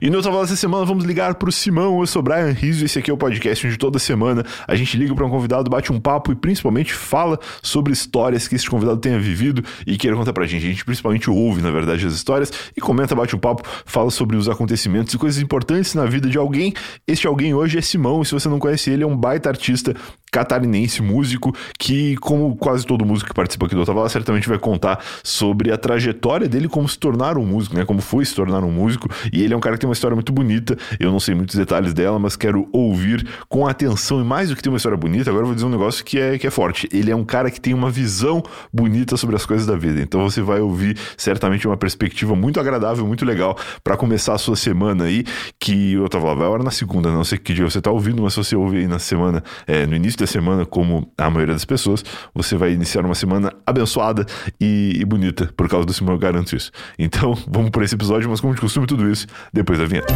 E no outra essa semana vamos ligar pro Simão. Eu sou Brian Rizzo, esse aqui é o podcast onde toda semana a gente liga para um convidado, bate um papo e principalmente fala sobre histórias que esse convidado tenha vivido e queira contar pra gente. A gente principalmente ouve, na verdade, as histórias e comenta, bate um papo, fala sobre os acontecimentos e coisas importantes na vida de alguém. Este alguém hoje é Simão, e se você não conhece ele, é um baita artista catarinense, músico, que, como quase todo músico que participa aqui do Otavala, certamente vai contar sobre a trajetória dele como se tornar um músico, né? Como foi se tornar um músico. E ele é um cara que tem uma história muito bonita. Eu não sei muitos detalhes dela, mas quero ouvir com atenção. E mais do que ter uma história bonita, agora eu vou dizer um negócio que é, que é forte. Ele é um cara que tem uma visão bonita sobre as coisas da vida. Então você vai ouvir certamente uma perspectiva muito agradável, muito legal para começar a sua semana aí. Que tava lá, vai hora na segunda, não sei que dia você tá ouvindo, mas se você ouve aí na semana, é, no início da semana, como a maioria das pessoas, você vai iniciar uma semana abençoada e, e bonita, por causa do Simão, eu garanto isso. Então, vamos por esse episódio, mas como de costume, tudo isso depois da vinheta.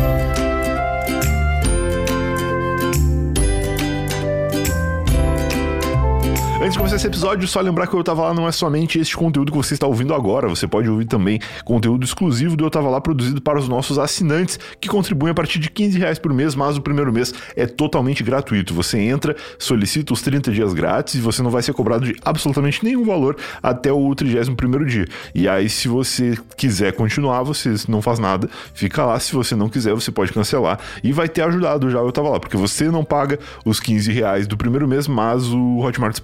Antes de começar esse episódio, só lembrar que o Eu Tava Lá não é somente este conteúdo que você está ouvindo agora. Você pode ouvir também conteúdo exclusivo do Eu Tava Lá produzido para os nossos assinantes, que contribuem a partir de 15 reais por mês, mas o primeiro mês é totalmente gratuito. Você entra, solicita os 30 dias grátis e você não vai ser cobrado de absolutamente nenhum valor até o 31 primeiro dia. E aí, se você quiser continuar, você não faz nada, fica lá. Se você não quiser, você pode cancelar. E vai ter ajudado já Eu Tava Lá, porque você não paga os 15 reais do primeiro mês, mas o Hotmart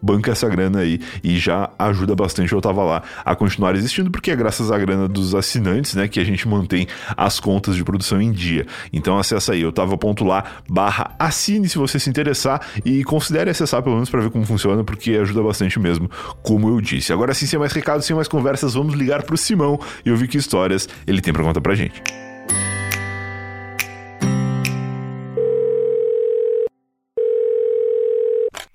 Banca essa grana aí e já ajuda bastante eu tava lá a continuar existindo, porque é graças à grana dos assinantes, né, que a gente mantém as contas de produção em dia. Então acessa aí, eu tava ponto lá, barra assine se você se interessar e considere acessar pelo menos para ver como funciona, porque ajuda bastante mesmo, como eu disse. Agora sim, sem mais recados, sem mais conversas, vamos ligar pro Simão e ouvir que histórias ele tem para contar pra gente.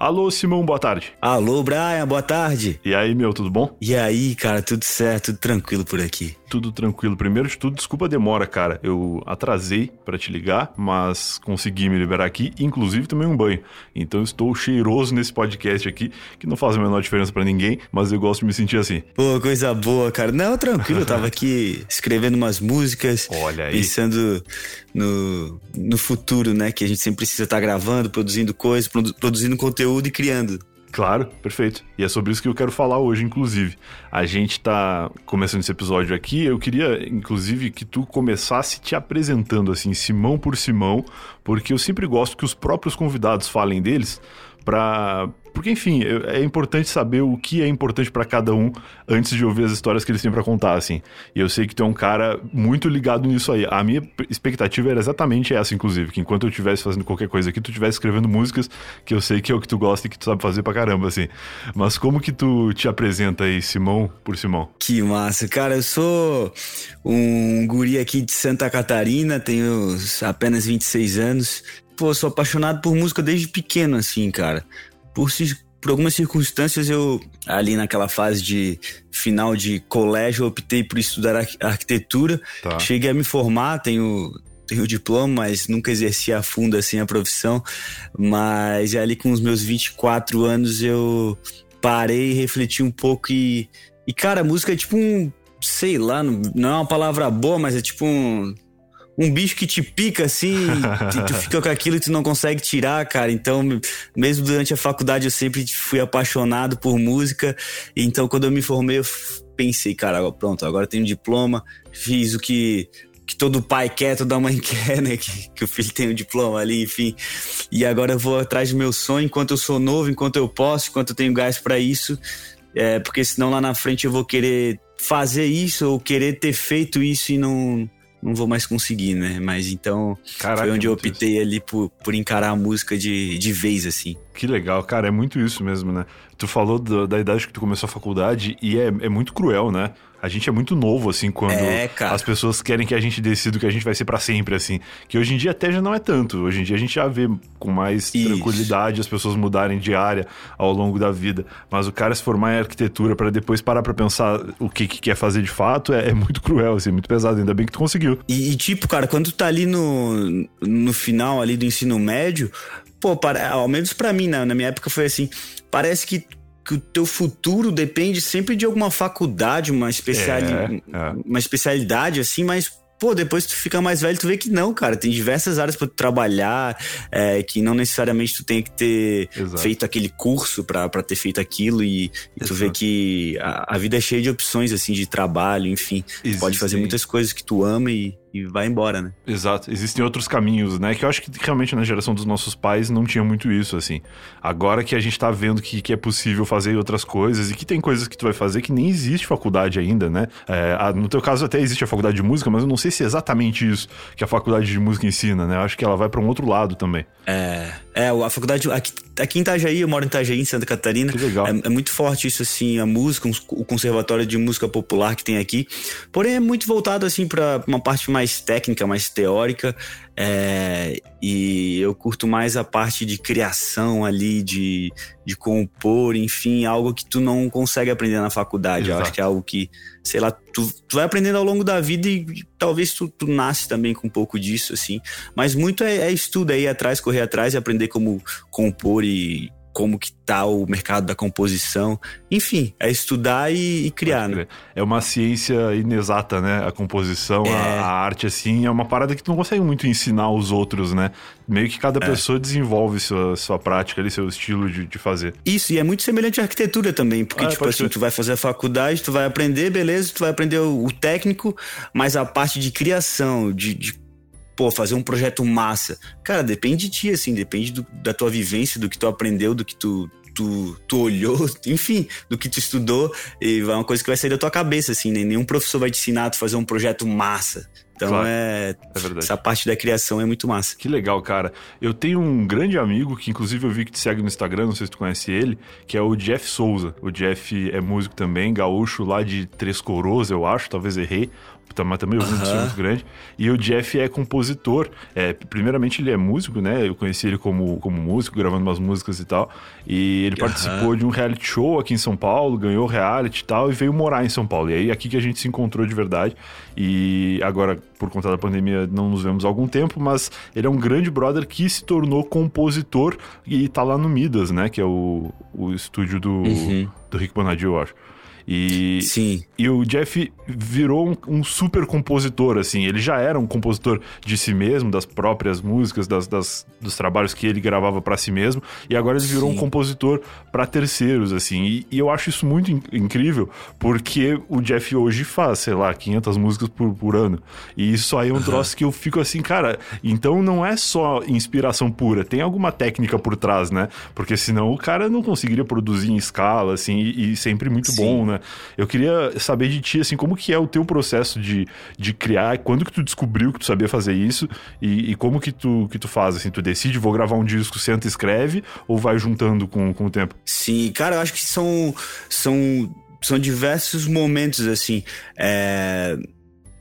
Alô, Simão, boa tarde. Alô, Brian, boa tarde. E aí, meu, tudo bom? E aí, cara, tudo certo, tudo tranquilo por aqui. Tudo tranquilo. Primeiro de tudo, desculpa a demora, cara. Eu atrasei para te ligar, mas consegui me liberar aqui, inclusive tomei um banho. Então estou cheiroso nesse podcast aqui, que não faz a menor diferença para ninguém, mas eu gosto de me sentir assim. Pô, coisa boa, cara. Não, tranquilo, eu tava aqui escrevendo umas músicas, Olha aí. pensando no, no futuro, né, que a gente sempre precisa estar gravando, produzindo coisas, produ produzindo conteúdo e criando. Claro, perfeito. E é sobre isso que eu quero falar hoje, inclusive. A gente tá começando esse episódio aqui. Eu queria, inclusive, que tu começasse te apresentando assim, Simão por Simão, porque eu sempre gosto que os próprios convidados falem deles para porque, enfim, é importante saber o que é importante para cada um antes de ouvir as histórias que eles têm para contar, assim. E eu sei que tu é um cara muito ligado nisso aí. A minha expectativa era exatamente essa, inclusive, que enquanto eu estivesse fazendo qualquer coisa aqui, tu estivesse escrevendo músicas que eu sei que é o que tu gosta e que tu sabe fazer pra caramba, assim. Mas como que tu te apresenta aí, Simão por Simão? Que massa. Cara, eu sou um guri aqui de Santa Catarina, tenho apenas 26 anos. Pô, sou apaixonado por música desde pequeno, assim, cara por, por algumas circunstâncias, eu, ali naquela fase de final de colégio, optei por estudar arquitetura. Tá. Cheguei a me formar, tenho, tenho diploma, mas nunca exerci a fundo assim a profissão. Mas ali com os meus 24 anos eu parei, refleti um pouco e. E, cara, a música é tipo um. Sei lá, não é uma palavra boa, mas é tipo um um bicho que te pica assim, tu, tu fica com aquilo e tu não consegue tirar, cara. Então, mesmo durante a faculdade, eu sempre fui apaixonado por música. Então, quando eu me formei, eu pensei, cara, pronto, agora tenho um diploma, fiz o que que todo pai quer, toda mãe quer, né? Que, que o filho tenha um diploma ali, enfim. E agora eu vou atrás do meu sonho enquanto eu sou novo, enquanto eu posso, enquanto eu tenho gás para isso. É, porque senão lá na frente eu vou querer fazer isso ou querer ter feito isso e não não vou mais conseguir, né? Mas então Caraca, foi onde eu optei isso. ali por, por encarar a música de, de vez, assim. Que legal, cara, é muito isso mesmo, né? Tu falou do, da idade que tu começou a faculdade e é, é muito cruel, né? A gente é muito novo, assim, quando é, as pessoas querem que a gente decida o que a gente vai ser para sempre, assim. Que hoje em dia até já não é tanto. Hoje em dia a gente já vê com mais Isso. tranquilidade as pessoas mudarem de área ao longo da vida. Mas o cara se formar em arquitetura para depois parar pra pensar o que, que quer fazer de fato é, é, muito cruel, assim, muito pesado. Ainda bem que tu conseguiu. E, e tipo, cara, quando tu tá ali no, no final ali do ensino médio, pô, para, ao menos para mim, né? na minha época foi assim, parece que que o teu futuro depende sempre de alguma faculdade, uma, especiali é, é. uma especialidade, assim, mas pô, depois tu fica mais velho, tu vê que não, cara. Tem diversas áreas para tu trabalhar, é, que não necessariamente tu tem que ter Exato. feito aquele curso para ter feito aquilo. E, e tu vê que a, a, vida é cheia de opções, assim, de trabalho, enfim. Existem. Pode fazer muitas coisas que tu ama e, e vai embora, né? Exato. Existem outros caminhos, né? Que eu acho que realmente na geração dos nossos pais não tinha muito isso, assim. Agora que a gente tá vendo que, que é possível fazer outras coisas e que tem coisas que tu vai fazer que nem existe faculdade ainda, né? É, no teu caso até existe a faculdade de música, mas eu não sei se é exatamente isso que a faculdade de música ensina, né? Eu acho que ela vai para um outro lado também. É, é a faculdade aqui, aqui em Itajaí, eu moro em Itajaí, em Santa Catarina. Que legal. É, é muito forte isso, assim, a música, o conservatório de música popular que tem aqui. Porém, é muito voltado, assim, para uma parte mais técnica, mais teórica. É, e eu curto mais a parte de criação ali, de, de compor, enfim, algo que tu não consegue aprender na faculdade. Exato. Eu acho que é algo que, sei lá, tu, tu vai aprendendo ao longo da vida e, e talvez tu, tu nasce também com um pouco disso, assim. Mas muito é, é estudo, é ir atrás, correr atrás e aprender como compor e como que tá o mercado da composição. Enfim, é estudar e, e criar, né? É uma ciência inexata, né? A composição, é... a, a, arte, assim, é uma parada que tu não consegue muito ensinar os outros, né? Meio que cada é. pessoa desenvolve sua, sua prática ali, seu estilo de, de fazer. Isso, e é muito semelhante à arquitetura também, porque, ah, tipo assim, ser. tu vai fazer a faculdade, tu vai aprender, beleza, tu vai aprender o, o técnico, mas a parte de criação, de, de pô, fazer um projeto massa. Cara, depende de ti, assim, depende do, da tua vivência, do que tu aprendeu, do que tu, tu, tu olhou, enfim, do que tu estudou, e é uma coisa que vai sair da tua cabeça, assim, né? Nenhum professor vai te ensinar a tu fazer um projeto massa. Então claro, é, é essa parte da criação é muito massa. Que legal, cara. Eu tenho um grande amigo que inclusive eu vi que te segue no Instagram, não sei se tu conhece ele, que é o Jeff Souza. O Jeff é músico também, gaúcho lá de Três Coroas, eu acho, talvez errei mas também o volume muito grande. E o Jeff é compositor. É, primeiramente, ele é músico, né? Eu conheci ele como, como músico, gravando umas músicas e tal. E ele participou de um reality show aqui em São Paulo, ganhou reality e tal, e veio morar em São Paulo. E aí, aqui que a gente se encontrou de verdade. E agora, por conta da pandemia, não nos vemos há algum tempo, mas ele é um grande brother que se tornou compositor e tá lá no Midas, né? Que é o, o estúdio do, uhum. do Rick Bonadio, eu acho. E, Sim. E o Jeff virou um, um, super compositor, assim. Ele já era um compositor de si mesmo, das próprias músicas, das, das dos trabalhos que ele gravava para si mesmo. E agora ele virou Sim. um compositor para terceiros, assim. E, e, eu acho isso muito in, incrível, porque o Jeff hoje faz, sei lá, 500 músicas por, por ano. E isso aí é um uhum. troço que eu fico assim, cara. Então não é só inspiração pura, tem alguma técnica por trás, né? Porque senão o cara não conseguiria produzir em escala, assim, e, e sempre muito Sim. bom, né? Eu queria saber de ti, assim, como que é o teu processo de, de criar, quando que tu descobriu que tu sabia fazer isso e, e como que tu, que tu faz, assim, tu decide, vou gravar um disco, senta e escreve ou vai juntando com, com o tempo? Sim, cara, eu acho que são, são, são diversos momentos, assim, é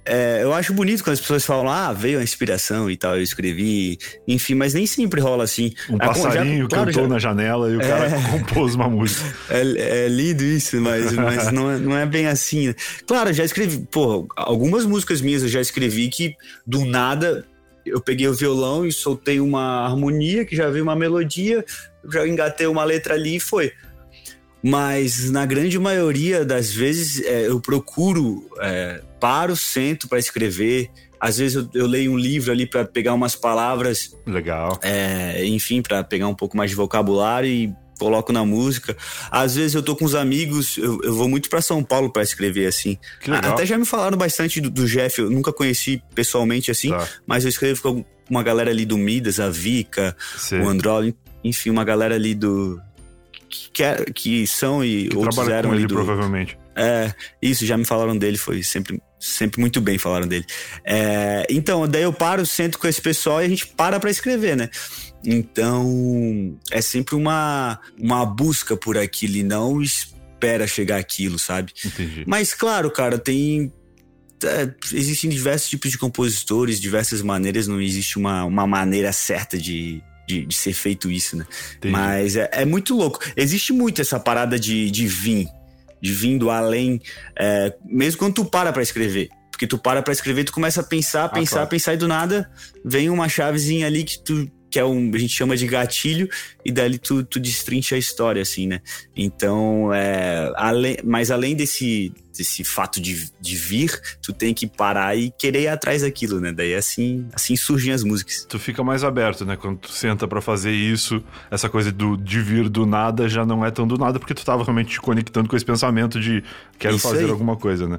é, eu acho bonito quando as pessoas falam, ah, veio a inspiração e tal, eu escrevi, enfim, mas nem sempre rola assim. Um ah, passarinho já, claro, cantou já... na janela e o é... cara compôs uma música. É, é lindo isso, mas, mas não, é, não é bem assim. Né? Claro, já escrevi, pô, algumas músicas minhas eu já escrevi que do nada eu peguei o violão e soltei uma harmonia, que já veio uma melodia, já engatei uma letra ali e foi mas na grande maioria das vezes é, eu procuro é, paro, sento para escrever. Às vezes eu, eu, leio um livro ali para pegar umas palavras. Legal. É, enfim, para pegar um pouco mais de vocabulário e coloco na música. Às vezes eu tô com os amigos, eu, eu vou muito para São Paulo para escrever assim. Até já me falaram bastante do, do, Jeff, eu nunca conheci pessoalmente assim, tá. mas eu escrevo com uma galera ali do Midas, a Vika, Sim. o Androl, enfim, uma galera ali do que, é, que são e que outros eram com ele, do, provavelmente. É, isso, já me falaram dele, foi sempre, sempre muito bem falaram dele. É, então, daí eu paro, sento com esse pessoal e a gente para pra escrever, né? Então, é sempre uma, uma busca por aquilo e não espera chegar aquilo, sabe? Entendi. Mas, claro, cara, tem é, existem diversos tipos de compositores, diversas maneiras, não existe uma, uma maneira certa de, de, de ser feito isso, né? Entendi. Mas é, é, muito louco. Existe muito essa parada de, de vir, de vindo além, é, mesmo quando tu para pra escrever. Porque tu para pra escrever, tu começa a pensar, ah, pensar, claro. pensar e do nada vem uma chavezinha ali que tu que é um, a gente chama de gatilho, e dali tu, tu destrincha a história, assim, né? Então, é, além, mas além desse, desse fato de, de vir, tu tem que parar e querer ir atrás daquilo, né? Daí assim, assim surgem as músicas. Tu fica mais aberto, né? Quando tu senta para fazer isso, essa coisa do, de vir do nada já não é tão do nada, porque tu tava realmente te conectando com esse pensamento de quero isso fazer aí. alguma coisa, né?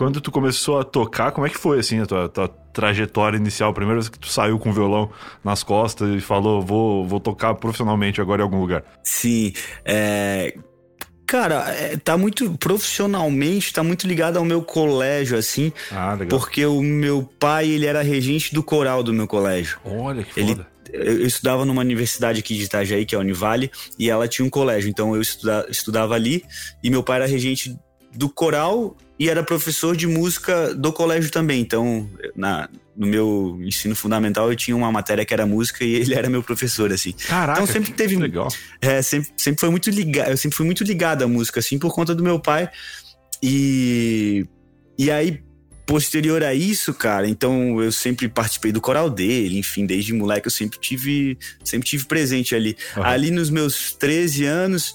Quando tu começou a tocar, como é que foi, assim, a tua, tua trajetória inicial? Primeira vez que tu saiu com o violão nas costas e falou, vou, vou tocar profissionalmente agora em algum lugar. Sim, é... Cara, é, tá muito profissionalmente, tá muito ligado ao meu colégio, assim. Ah, legal. Porque o meu pai, ele era regente do coral do meu colégio. Olha que ele, foda. Eu estudava numa universidade aqui de Itajaí, que é a Univale, e ela tinha um colégio. Então eu estudava, estudava ali, e meu pai era regente do coral e era professor de música do colégio também. Então, na, no meu ensino fundamental, eu tinha uma matéria que era música e ele era meu professor, assim. Caraca, então sempre teve. Legal. É, sempre, sempre foi muito ligado. Eu sempre fui muito ligado à música, assim, por conta do meu pai. E. E aí, posterior a isso, cara, então eu sempre participei do coral dele, enfim, desde moleque eu sempre tive, sempre tive presente ali. Uhum. Ali nos meus 13 anos,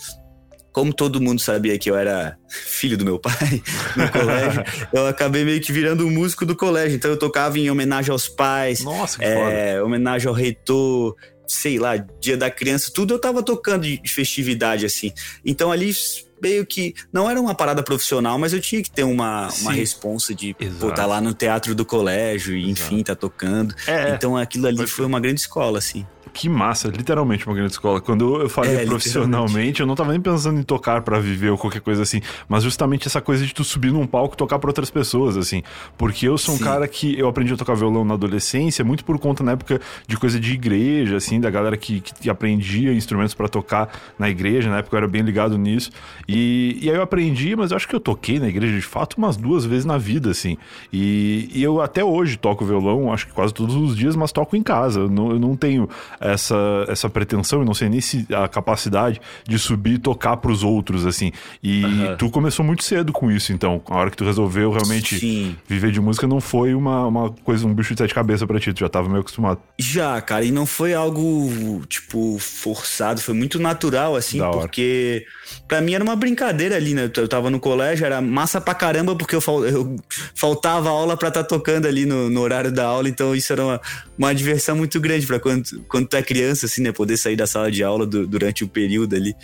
como todo mundo sabia que eu era filho do meu pai no colégio, eu acabei meio que virando um músico do colégio. Então eu tocava em homenagem aos pais, Nossa, que é, homenagem ao reitor, sei lá, dia da criança, tudo eu tava tocando de festividade assim. Então ali meio que não era uma parada profissional, mas eu tinha que ter uma, uma responsa de estar tá lá no teatro do colégio e enfim, Exato. tá tocando. É, então aquilo ali foi uma grande escola assim que massa, literalmente uma grande escola. Quando eu falei é, profissionalmente, eu não tava nem pensando em tocar para viver ou qualquer coisa assim, mas justamente essa coisa de tu subir num palco e tocar para outras pessoas, assim. Porque eu sou um Sim. cara que eu aprendi a tocar violão na adolescência, muito por conta na época de coisa de igreja, assim, da galera que, que aprendia instrumentos para tocar na igreja, na época eu era bem ligado nisso. E, e aí eu aprendi, mas eu acho que eu toquei na igreja de fato umas duas vezes na vida, assim. E, e eu até hoje toco violão, acho que quase todos os dias, mas toco em casa. Eu não, eu não tenho essa, essa pretensão e não sei nem se a capacidade de subir e tocar pros outros, assim. E uhum. tu começou muito cedo com isso, então. A hora que tu resolveu realmente Sim. viver de música não foi uma, uma coisa, um bicho de sete cabeças pra ti, tu já tava meio acostumado. Já, cara, e não foi algo, tipo, forçado, foi muito natural, assim, porque pra mim era uma brincadeira ali, né? Eu tava no colégio, era massa pra caramba, porque eu, fal, eu faltava aula pra estar tá tocando ali no, no, horário da aula, então isso era uma, uma diversão muito grande pra quando, quando é criança, assim, né? Poder sair da sala de aula do, durante o período ali.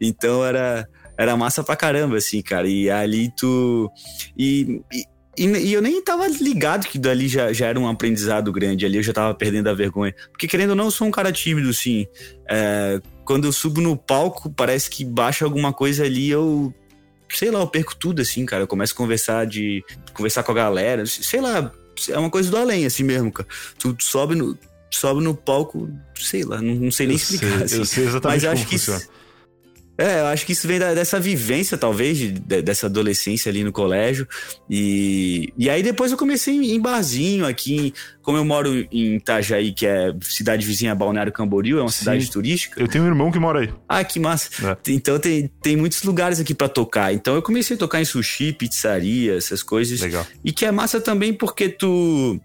Então era, era massa pra caramba, assim, cara. E ali tu. E, e, e, eu nem tava ligado que dali já, já era um aprendizado grande. Ali eu já tava perdendo a vergonha. Porque, querendo ou não, eu sou um cara tímido, assim. É, quando eu subo no palco, parece que baixa alguma coisa ali, eu. Sei lá, eu perco tudo, assim, cara. Eu começo a conversar de. conversar com a galera. Sei lá, é uma coisa do além, assim mesmo, cara. Tu sobe no sobe no palco, sei lá, não, não sei nem eu explicar. Sei, assim. Eu sei exatamente Mas como funciona. Isso, é, eu acho que isso vem da, dessa vivência, talvez, de, de, dessa adolescência ali no colégio. E, e aí depois eu comecei em, em barzinho aqui. Como eu moro em Itajaí, que é cidade vizinha a Balneário Camboriú, é uma Sim. cidade turística. Eu tenho um irmão que mora aí. Ah, que massa. É. Então tem, tem muitos lugares aqui para tocar. Então eu comecei a tocar em sushi, pizzaria, essas coisas. Legal. E que é massa também porque tu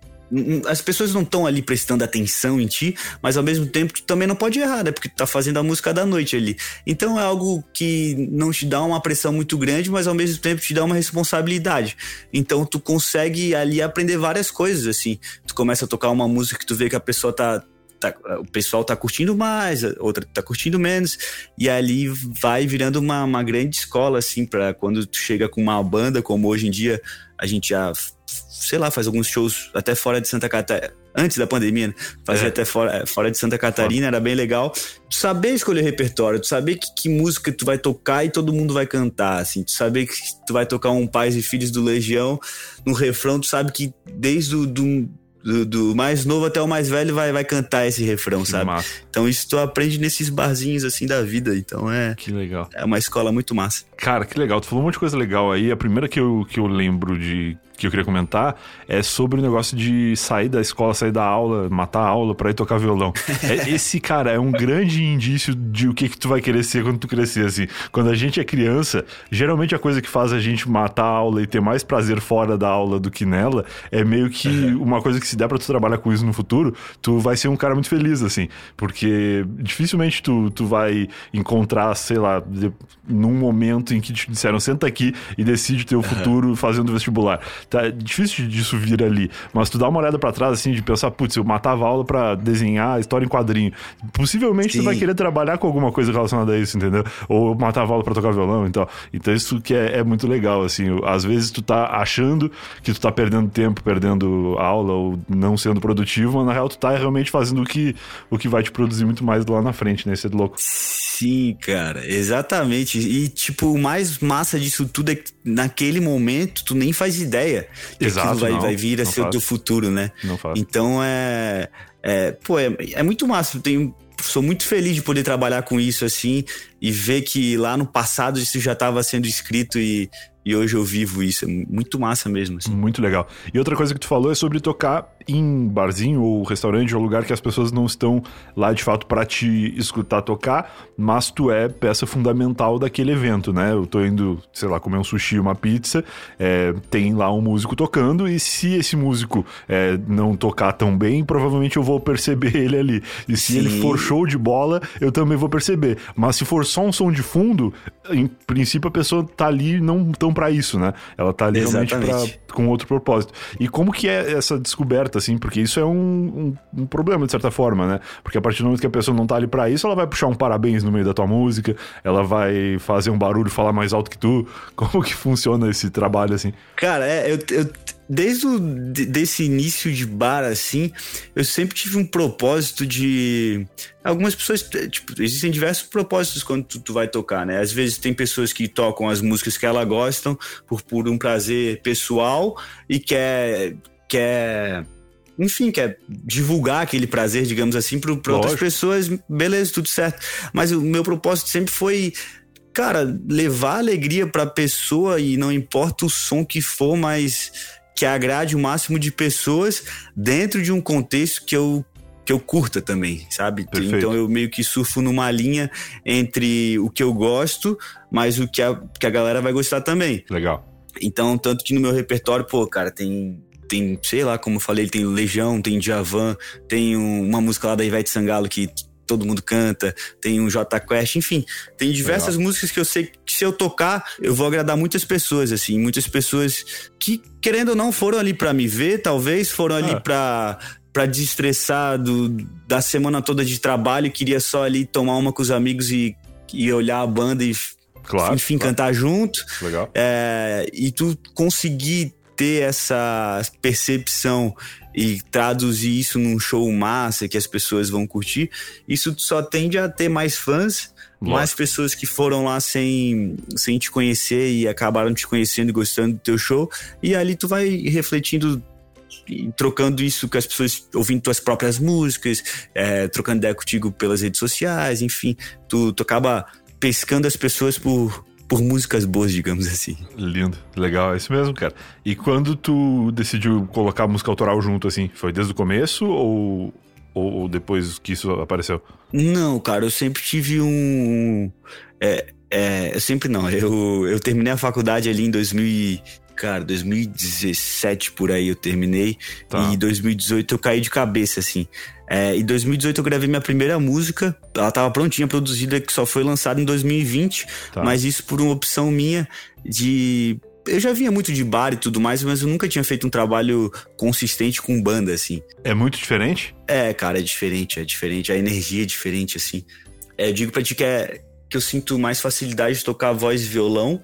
as pessoas não estão ali prestando atenção em ti, mas ao mesmo tempo tu também não pode errar, né? Porque tu tá fazendo a música da noite ali. Então é algo que não te dá uma pressão muito grande, mas ao mesmo tempo te dá uma responsabilidade. Então tu consegue ali aprender várias coisas, assim. Tu começa a tocar uma música que tu vê que a pessoa tá, Tá, o pessoal tá curtindo mais, outra tá curtindo menos, e ali vai virando uma, uma grande escola, assim, para quando tu chega com uma banda, como hoje em dia a gente já sei lá, faz alguns shows até fora de Santa Catarina. Antes da pandemia, né? Fazia é. até fora, é, fora de Santa Catarina, era bem legal. Tu saber escolher repertório, tu saber que, que, música tu vai tocar e todo mundo vai cantar, assim. Tu saber que tu vai tocar um Pais e Filhos do Legião, no refrão, tu sabe que desde o do, do, do, mais novo até o mais velho vai, vai cantar esse refrão, que sabe? Massa. Então isso tu aprende nesses barzinhos assim da vida. Então é. Que legal. É uma escola muito massa. Cara, que legal. Tu falou um monte de coisa legal aí. A primeira que eu, que eu lembro de que eu queria comentar é sobre o negócio de sair da escola, sair da aula, matar a aula pra ir tocar violão. É, esse, cara, é um grande indício de o que, que tu vai querer ser quando tu crescer, assim. Quando a gente é criança, geralmente a coisa que faz a gente matar a aula e ter mais prazer fora da aula do que nela é meio que uma coisa que se der pra tu trabalhar com isso no futuro, tu vai ser um cara muito feliz, assim. Porque dificilmente tu, tu vai encontrar, sei lá, de, num momento em que te disseram senta aqui e decide teu futuro fazendo vestibular. Tá difícil disso vir ali. Mas tu dá uma olhada para trás, assim, de pensar, putz, eu matava aula para desenhar história em quadrinho. Possivelmente Sim. tu vai querer trabalhar com alguma coisa relacionada a isso, entendeu? Ou matava aula pra tocar violão e tal. Então isso que é, é muito legal, assim. Às vezes tu tá achando que tu tá perdendo tempo, perdendo aula ou não sendo produtivo, mas na real tu tá realmente fazendo o que, o que vai te produzir muito mais lá na frente, né? Isso é louco. Sim, cara, exatamente. E, tipo, o mais massa disso tudo é que naquele momento tu nem faz ideia que Exato, aquilo vai, não, vai vir a ser o teu futuro, né? Não faz. Então é. é pô, é, é muito massa. Eu tenho, sou muito feliz de poder trabalhar com isso assim e ver que lá no passado isso já estava sendo escrito e, e hoje eu vivo isso. É muito massa mesmo. Assim. Muito legal. E outra coisa que tu falou é sobre tocar em barzinho ou restaurante ou lugar que as pessoas não estão lá de fato para te escutar tocar, mas tu é peça fundamental daquele evento, né? Eu tô indo, sei lá, comer um sushi, uma pizza, é, tem lá um músico tocando e se esse músico é, não tocar tão bem, provavelmente eu vou perceber ele ali. E se Sim. ele for show de bola, eu também vou perceber. Mas se for só um som de fundo, em princípio a pessoa tá ali não tão para isso, né? Ela tá ali Exatamente. realmente pra, com outro propósito. E como que é essa descoberta, assim? Porque isso é um, um, um, problema, de certa forma, né? Porque a partir do momento que a pessoa não tá ali para isso, ela vai puxar um parabéns no meio da tua música, ela vai fazer um barulho, falar mais alto que tu. Como que funciona esse trabalho, assim? Cara, é, eu, eu desde o desse início de bar assim, eu sempre tive um propósito de algumas pessoas, tipo, existem diversos propósitos quando tu, tu, vai tocar, né? Às vezes tem pessoas que tocam as músicas que elas gostam por, por um prazer pessoal e quer quer enfim, quer divulgar aquele prazer, digamos assim, para outras pessoas, beleza, tudo certo. Mas o meu propósito sempre foi cara, levar alegria pra pessoa e não importa o som que for, mas que agrade o máximo de pessoas dentro de um contexto que eu que eu curta também, sabe? Perfeito. Então eu meio que surfo numa linha entre o que eu gosto, mas o que a, que a galera vai gostar também. Legal. Então, tanto que no meu repertório, pô, cara, tem tem, sei lá, como eu falei, tem Legião, tem Djavan, tem uma música lá da Ivete Sangalo que todo mundo canta, tem um J Quest, enfim, tem diversas Legal. músicas que eu sei que se eu tocar, eu vou agradar muitas pessoas, assim, muitas pessoas que, querendo ou não, foram ali para me ver, talvez, foram ali ah. pra para desestressar do, da semana toda de trabalho, queria só ali tomar uma com os amigos e, e olhar a banda e, claro, enfim, claro. cantar junto. Legal. É, e tu conseguir ter essa percepção e traduzir isso num show massa que as pessoas vão curtir, isso só tende a ter mais fãs, mais pessoas que foram lá sem, sem te conhecer e acabaram te conhecendo e gostando do teu show, e ali tu vai refletindo trocando isso com as pessoas, ouvindo tuas próprias músicas, é, trocando ideia contigo pelas redes sociais, enfim, tu, tu acaba pescando as pessoas por, por músicas boas, digamos assim. Lindo, legal, é isso mesmo, cara. E quando tu decidiu colocar música autoral junto, assim, foi desde o começo ou, ou depois que isso apareceu? Não, cara, eu sempre tive um. É, é, eu sempre não. Eu, eu terminei a faculdade ali em 2000, cara, 2017 por aí eu terminei. Tá. E em 2018 eu caí de cabeça, assim. É, em 2018 eu gravei minha primeira música. Ela tava prontinha, produzida, que só foi lançada em 2020. Tá. Mas isso por uma opção minha de. Eu já vinha muito de bar e tudo mais, mas eu nunca tinha feito um trabalho consistente com banda, assim. É muito diferente? É, cara, é diferente, é diferente. A energia é diferente, assim. É, eu digo pra ti que, é, que eu sinto mais facilidade de tocar voz e violão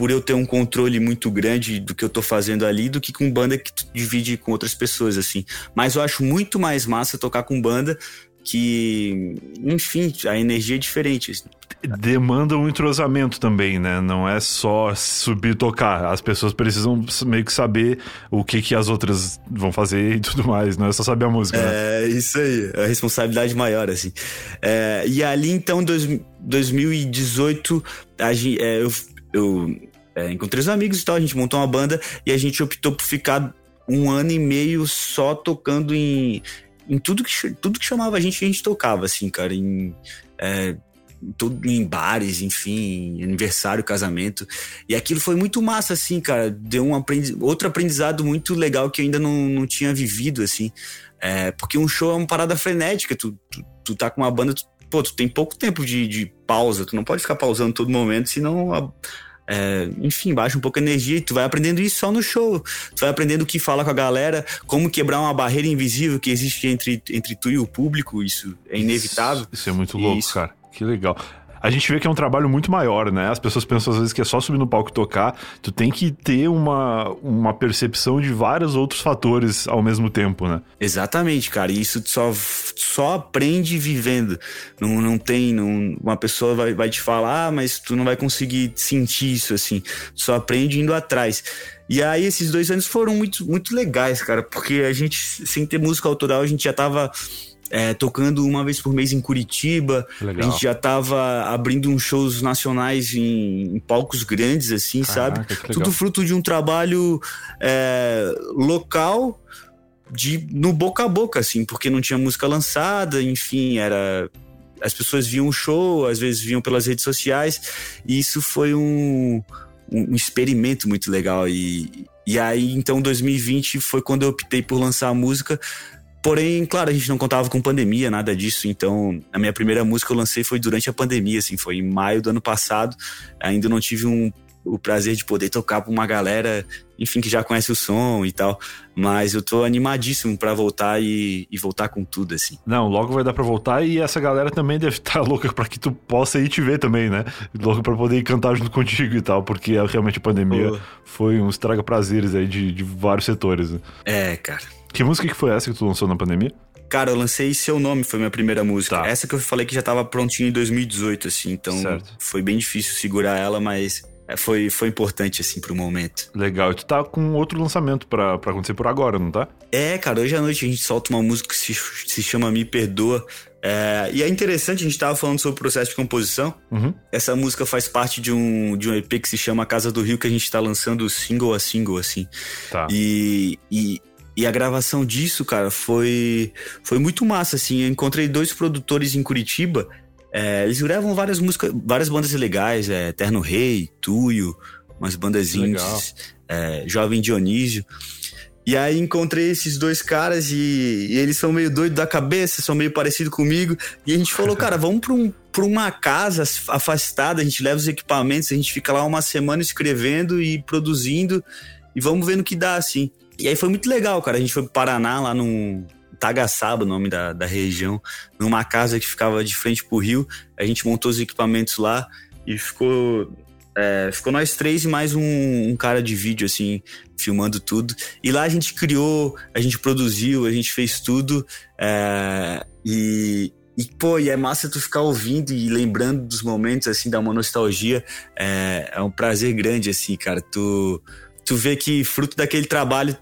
por eu ter um controle muito grande do que eu tô fazendo ali do que com banda que tu divide com outras pessoas, assim. Mas eu acho muito mais massa tocar com banda que, enfim, a energia é diferente. Assim. Demanda um entrosamento também, né? Não é só subir e tocar. As pessoas precisam meio que saber o que, que as outras vão fazer e tudo mais. Não é só saber a música. É, né? isso aí. É a responsabilidade maior, assim. É, e ali, então, dois, 2018, a, é, eu eu é, encontrei os amigos e tal, a gente montou uma banda e a gente optou por ficar um ano e meio só tocando em, em tudo, que, tudo que chamava a gente, a gente tocava, assim, cara, em. É, tudo em bares, enfim, aniversário, casamento. E aquilo foi muito massa, assim, cara. Deu um aprendi outro aprendizado muito legal que eu ainda não, não tinha vivido, assim. É, porque um show é uma parada frenética. Tu, tu, tu tá com uma banda, tu, pô, tu tem pouco tempo de, de pausa. Tu não pode ficar pausando todo momento, senão. A, é, enfim, baixa um pouco a energia e tu vai aprendendo isso só no show. Tu vai aprendendo o que fala com a galera, como quebrar uma barreira invisível que existe entre, entre tu e o público. Isso é inevitável. Isso, isso é muito louco, isso, cara. Que legal a gente vê que é um trabalho muito maior, né? As pessoas pensam às vezes que é só subir no palco e tocar. Tu tem que ter uma, uma percepção de vários outros fatores ao mesmo tempo, né? Exatamente, cara. E isso só, só aprende vivendo. Não, não tem. Não, uma pessoa vai, vai te falar, ah, mas tu não vai conseguir sentir isso assim. Só aprende indo atrás. E aí, esses dois anos foram muito, muito legais, cara, porque a gente, sem ter música autoral, a gente já tava é, tocando uma vez por mês em Curitiba. Legal. A gente já tava abrindo uns shows nacionais em, em palcos grandes, assim, Caraca, sabe? Tudo fruto de um trabalho é, local de no boca a boca, assim, porque não tinha música lançada, enfim, era. As pessoas viam o show, às vezes viam pelas redes sociais, e isso foi um, um experimento muito legal. E, e aí, então, 2020 foi quando eu optei por lançar a música Porém, claro, a gente não contava com pandemia, nada disso. Então, a minha primeira música eu lancei foi durante a pandemia, assim, foi em maio do ano passado. Ainda não tive um, o prazer de poder tocar pra uma galera, enfim, que já conhece o som e tal. Mas eu tô animadíssimo para voltar e, e, voltar com tudo, assim. Não, logo vai dar pra voltar e essa galera também deve estar tá louca pra que tu possa ir te ver também, né? Louca pra poder ir cantar junto contigo e tal, porque realmente a pandemia oh. foi um estraga prazeres aí de, de vários setores. Né? É, cara. Que música que foi essa que tu lançou na pandemia? Cara, eu lancei Seu Nome, foi minha primeira música. Tá. Essa que eu falei que já tava prontinha em 2018, assim, então certo. foi bem difícil segurar ela, mas é, foi, foi importante, assim, pro momento. Legal. E tu tá com outro lançamento pra, pra acontecer por agora, não tá? É, cara, hoje à noite a gente solta uma música que se, se chama Me Perdoa. É, e é interessante, a gente tava falando sobre o processo de composição. Uhum. Essa música faz parte de um, de um EP que se chama Casa do Rio, que a gente tá lançando single a single, assim. Tá. E, e e a gravação disso, cara, foi, foi muito massa, assim. Eu encontrei dois produtores em Curitiba. É, eles gravam várias músicas, várias bandas legais, é, Eterno Rei, Tuyo, umas bandas indies, é, Jovem Dionísio. E aí encontrei esses dois caras e, e, eles são meio doidos da cabeça, são meio parecidos comigo. E a gente falou, cara, vamos pra, um, pra uma casa afastada, a gente leva os equipamentos, a gente fica lá uma semana escrevendo e produzindo e vamos ver no que dá, assim. E aí foi muito legal, cara. A gente foi pro Paraná, lá no Tagaçaba, o nome da, da região, numa casa que ficava de frente pro rio. A gente montou os equipamentos lá e ficou. É, ficou nós três e mais um, um, cara de vídeo, assim, filmando tudo. E lá a gente criou, a gente produziu, a gente fez tudo. É, e, e, pô, e é massa tu ficar ouvindo e lembrando dos momentos, assim, dá uma nostalgia. É, é um prazer grande, assim, cara. Tu, tu vê que fruto daquele trabalho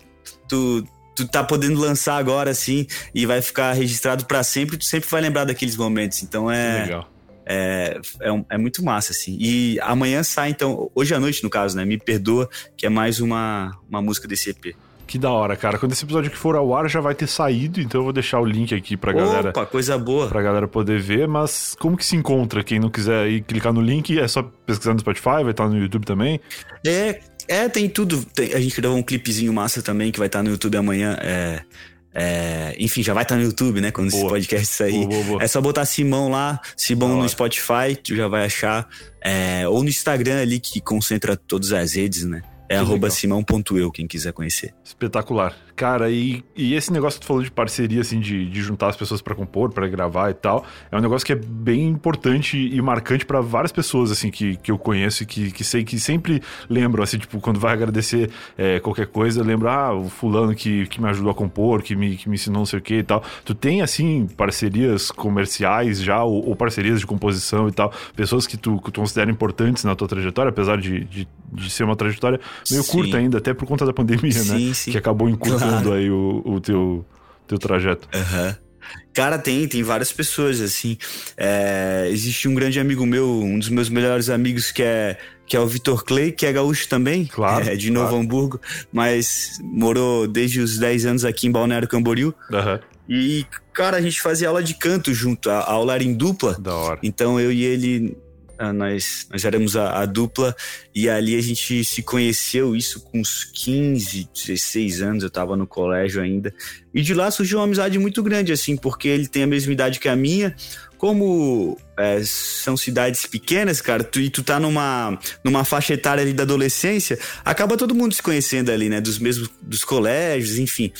tu, tu tá podendo lançar agora, assim, e vai ficar registrado para sempre, tu sempre vai lembrar daqueles momentos. Então é. Legal. É, é, um, é, muito massa, assim. E amanhã sai, então, hoje à noite, no caso, né? Me Perdoa, que é mais uma, uma música desse EP. Que da hora, cara. Quando esse episódio que for ao ar já vai ter saído, então eu vou deixar o link aqui pra galera. Opa, coisa boa. Pra galera poder ver, mas como que se encontra? Quem não quiser ir clicar no link, é só pesquisar no Spotify, vai estar no YouTube também. É, é, tem tudo. Tem, a gente gravou um clipezinho massa também que vai estar tá no YouTube amanhã. É, é, enfim, já vai estar tá no YouTube, né? Quando boa. esse podcast sair. Boa, boa, é só botar Simão lá, Simão no Spotify, tu já vai achar. É, ou no Instagram ali, que concentra todas as redes, né? É que arroba simão.eu, quem quiser conhecer. Espetacular. Cara, e, e esse negócio que tu falou de parceria, assim, de, de juntar as pessoas para compor, para gravar e tal, é um negócio que é bem importante e marcante para várias pessoas, assim, que, que eu conheço e que, que sei que sempre lembram, assim, tipo, quando vai agradecer é, qualquer coisa, lembra, ah, o fulano que, que me ajudou a compor, que me, que me ensinou não sei o que e tal. Tu tem, assim, parcerias comerciais já, ou, ou parcerias de composição e tal, pessoas que tu, que tu considera importantes na tua trajetória, apesar de, de, de ser uma trajetória meio sim. curta ainda, até por conta da pandemia, né? sim, né? Sim. Que acabou encurtando claro. aí o, o teu, teu trajeto. Aham. Uhum. Cara, tem, tem várias pessoas, assim. É, existe um grande amigo meu, um dos meus melhores amigos, que é, que é o Vitor Clay, que é gaúcho também, claro, é, de Novo claro. Hamburgo, mas morou desde os 10 anos aqui em Balneário Camboriú. Aham, E, cara, a gente fazia aula de canto junto, a a aula era em dupla. da hora. Então eu e ele, nós, nós éramos a, a dupla e ali a gente se conheceu, isso com uns 15, 16 anos, eu tava no colégio ainda. E de lá surgiu uma amizade muito grande, assim, porque ele tem a mesma idade que a minha. Como é, são cidades pequenas, cara, tu, e tu tá numa, numa faixa etária ali da adolescência, acaba todo mundo se conhecendo ali, né? Dos mesmos, dos colégios, enfim.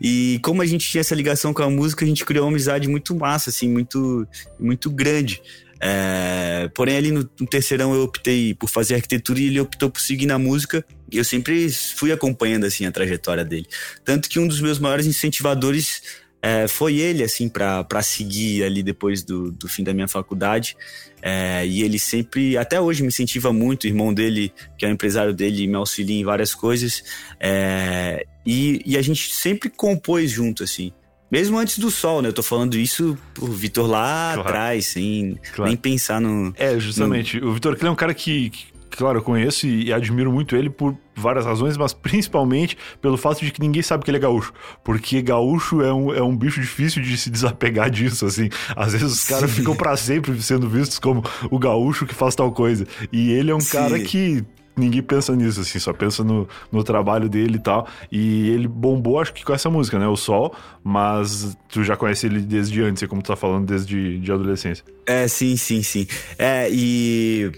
E como a gente tinha essa ligação com a música, a gente criou uma amizade muito massa, assim, muito, muito grande. É, porém, ali no, no terceirão eu optei por fazer arquitetura e ele optou por seguir na música. E eu sempre fui acompanhando assim a trajetória dele. Tanto que um dos meus maiores incentivadores é, foi ele, assim, para seguir ali depois do, do fim da minha faculdade. É, e ele sempre, até hoje, me incentiva muito. O irmão dele, que é o empresário dele, me auxilia em várias coisas. É, e, e a gente sempre compôs junto, assim. Mesmo antes do sol, né? Eu tô falando isso o Vitor lá Claro. atrás, sem Claro. nem pensar no. É, justamente. O Vitor Clay é um cara que, que, claro, eu conheço e, admiro muito ele por várias razões, mas principalmente pelo fato de que ninguém sabe que ele é gaúcho. Porque gaúcho é um, é um bicho difícil de se desapegar disso, assim. Às vezes os caras ficam pra sempre sendo vistos como o gaúcho que faz tal coisa. E ele é um Sim. cara que. Ninguém pensa nisso, assim, só pensa no, no trabalho dele e tal. E ele bombou, acho que com essa música, né? O Sol, mas tu já conhece ele desde antes, como tu tá falando, desde de adolescência. É, sim, sim, sim. É, e.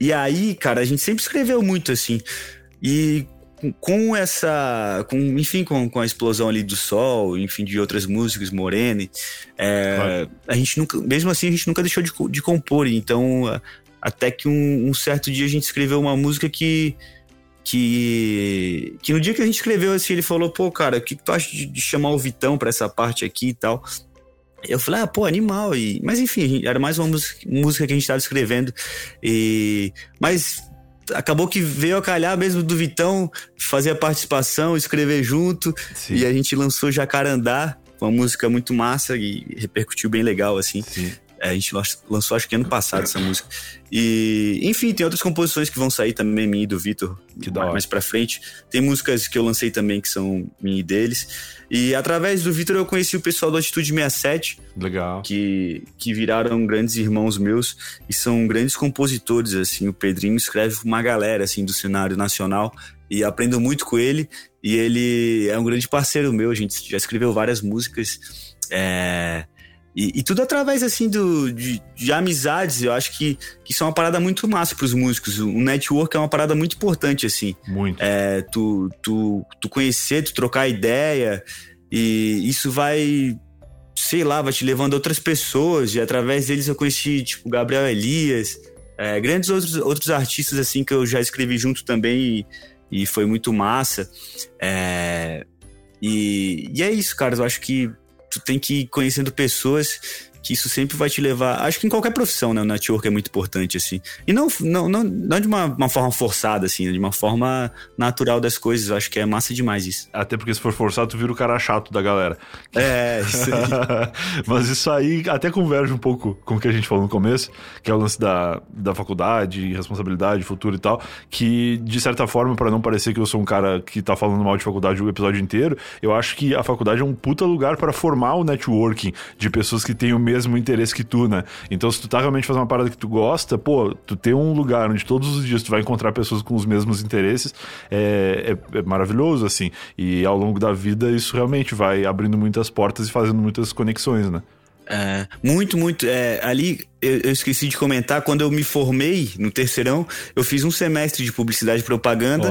E aí, cara, a gente sempre escreveu muito, assim. E com- essa. Com, enfim, com, com a explosão ali do sol, enfim, de outras músicas, Morene, é, Claro. a gente nunca. Mesmo assim, a gente nunca deixou de, de compor. Então, até que um, um certo dia a gente escreveu uma música que. Que, que no dia que a gente escreveu assim, ele falou: pô, cara, o que, que tu acha de, de chamar o Vitão pra essa parte aqui e tal? Eu falei, ah, pô, animal. E, mas enfim, era mais uma música, música que a gente tava escrevendo. E, mas acabou que veio a calhar mesmo do Vitão fazer a participação, escrever junto. Sim. E a gente lançou Jacarandá, uma música muito massa e repercutiu bem legal, assim. Sim. É, a gente lan- lançou acho que ano passado essa música. E, enfim, tem outras composições que vão sair também, minha e do Vitor, mais, mais pra frente. Tem músicas que eu lancei também que são minha e deles. E através do Vitor eu conheci o pessoal do Atitude 67, Legal. que, que viraram grandes irmãos meus e são grandes compositores, assim. O Pedrinho escreve pra uma galera, assim, do cenário nacional e aprendo muito com ele. E ele é um grande parceiro meu, a gente já escreveu várias músicas. É, E, e tudo através, assim, do, de, de amizades. Eu acho que, que isso é uma parada muito massa pros músicos. O network é uma parada muito importante, assim. Muito. É, tu, tu, tu conhecer, tu trocar ideia, e isso vai, sei lá, vai te levando a outras pessoas, e através deles eu conheci, tipo, Gabriel Elias, é, grandes outros, outros artistas, assim, que eu já escrevi junto também, e, e foi muito massa. É, e, e é isso, cara, eu acho que tu tem que ir conhecendo pessoas que isso sempre vai te levar. Acho que em qualquer profissão, né? O network é muito importante, assim. E não, não, não, não de uma, uma forma forçada, assim, né, de uma forma natural das coisas. Acho que é massa demais isso. Até porque se for forçado, tu vira o cara chato da galera. É, isso aí. Mas isso aí até converge um pouco com o que a gente falou no começo, que é o lance da, da faculdade, responsabilidade, futuro e tal, que de certa forma, para não parecer que eu sou um cara que tá falando mal de faculdade o episódio inteiro, eu acho que a faculdade é um puta lugar para formar o networking de pessoas que têm o mesmo interesse que tu, né? Então, se tu tá realmente fazendo uma parada que tu gosta, pô, tu ter um lugar onde todos os dias tu vai encontrar pessoas com os mesmos interesses é, é- é maravilhoso, assim. E ao longo da vida, isso realmente vai abrindo muitas portas e fazendo muitas conexões, né? É, muito, muito. É, ali, eu, eu esqueci de comentar, quando eu me formei no terceirão, eu fiz um semestre de publicidade e propaganda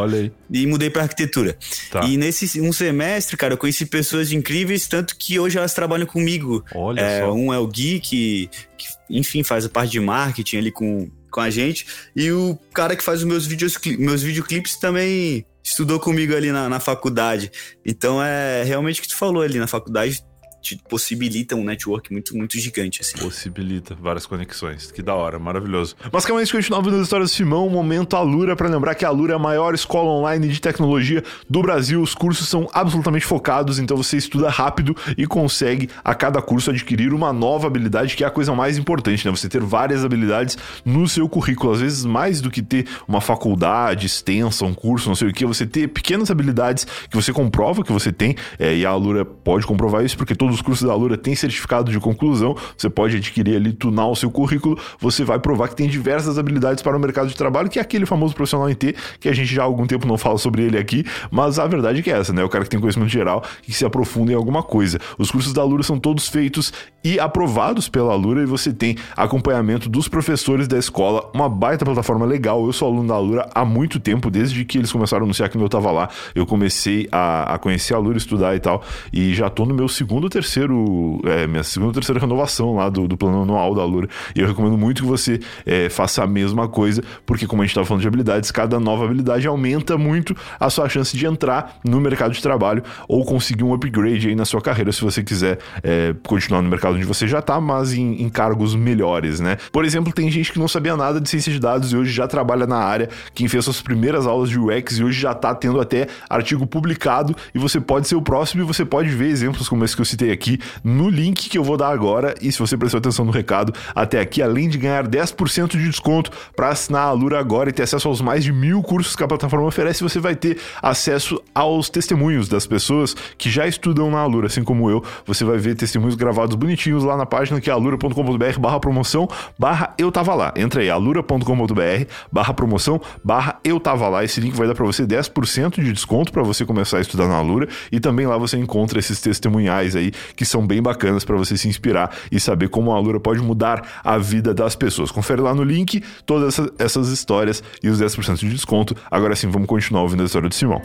e mudei para arquitetura. Tá. E nesse um semestre, cara, eu conheci pessoas incríveis, tanto que hoje elas trabalham comigo. Olha É, só. um é o Gui, que, que, enfim, faz a parte de marketing ali com, com a gente. E o cara que faz os meus, vídeos, meus videoclipes também estudou comigo ali na, na faculdade. Então é realmente o que tu falou ali na faculdade. Te possibilita um network muito, muito gigante, assim. Possibilita várias conexões. Que da hora, maravilhoso. Mas calma aí, continuar ouvindo as histórias do Simão, momento Alura, para lembrar que a Alura é a maior escola online de tecnologia do Brasil. Os cursos são absolutamente focados, então você estuda rápido e consegue a cada curso adquirir uma nova habilidade, que é a coisa mais importante, né? Você ter várias habilidades no seu currículo, às vezes mais do que ter uma faculdade extensa, um curso, não sei o que, você ter pequenas habilidades que você comprova que você tem, é, e a Alura pode comprovar isso, porque todos os cursos da Alura têm certificado de conclusão, você pode adquirir ali, tunar o seu currículo, você vai provar que tem diversas habilidades para o mercado de trabalho, que é aquele famoso profissional em T, que a gente já há algum tempo não fala sobre ele aqui, mas a verdade é que é essa, né? O cara que tem conhecimento geral e que se aprofunda em alguma coisa. Os cursos da Alura são todos feitos e aprovados pela Alura e você tem acompanhamento dos professores da escola, uma baita plataforma legal. Eu sou aluno da Alura há muito tempo, desde que eles começaram a anunciar que eu tava lá, eu comecei a, a conhecer a Alura, estudar e tal, e já tô no meu segundo terceiro, é, minha segunda terceira renovação lá do, do plano anual da Alura, e eu recomendo muito que você é, faça a mesma coisa, porque como a gente tava falando de habilidades, cada nova habilidade aumenta muito a sua chance de entrar no mercado de trabalho ou conseguir um upgrade aí na sua carreira, se você quiser é, continuar no mercado onde você já tá, mas em, em cargos melhores, né? Por exemplo, tem gente que não sabia nada de ciência de dados e hoje já trabalha na área, quem fez suas primeiras aulas de UX e hoje já tá tendo até artigo publicado e você pode ser o próximo e você pode ver exemplos como esse que eu citei aqui no link que eu vou dar agora. E se você prestou atenção no recado até aqui, além de ganhar 10% de desconto para assinar a Alura agora e ter acesso aos mais de mil cursos que a plataforma oferece, você vai ter acesso aos testemunhos das pessoas que já estudam na Alura, assim como eu. Você vai ver testemunhos gravados bonitinhos lá na página que é alura.com.br barra promoção barra eu tava lá. Entra aí, alura.com.br barra promoção barra eu tava lá. Esse link vai dar para você 10% de desconto para você começar a estudar na Alura e também lá você encontra esses testemunhais aí que são bem bacanas para você se inspirar e saber como a Alura pode mudar a vida das pessoas. Confere lá no link todas essas, histórias e os 10% de desconto. Agora sim, vamos continuar ouvindo a história do Simão.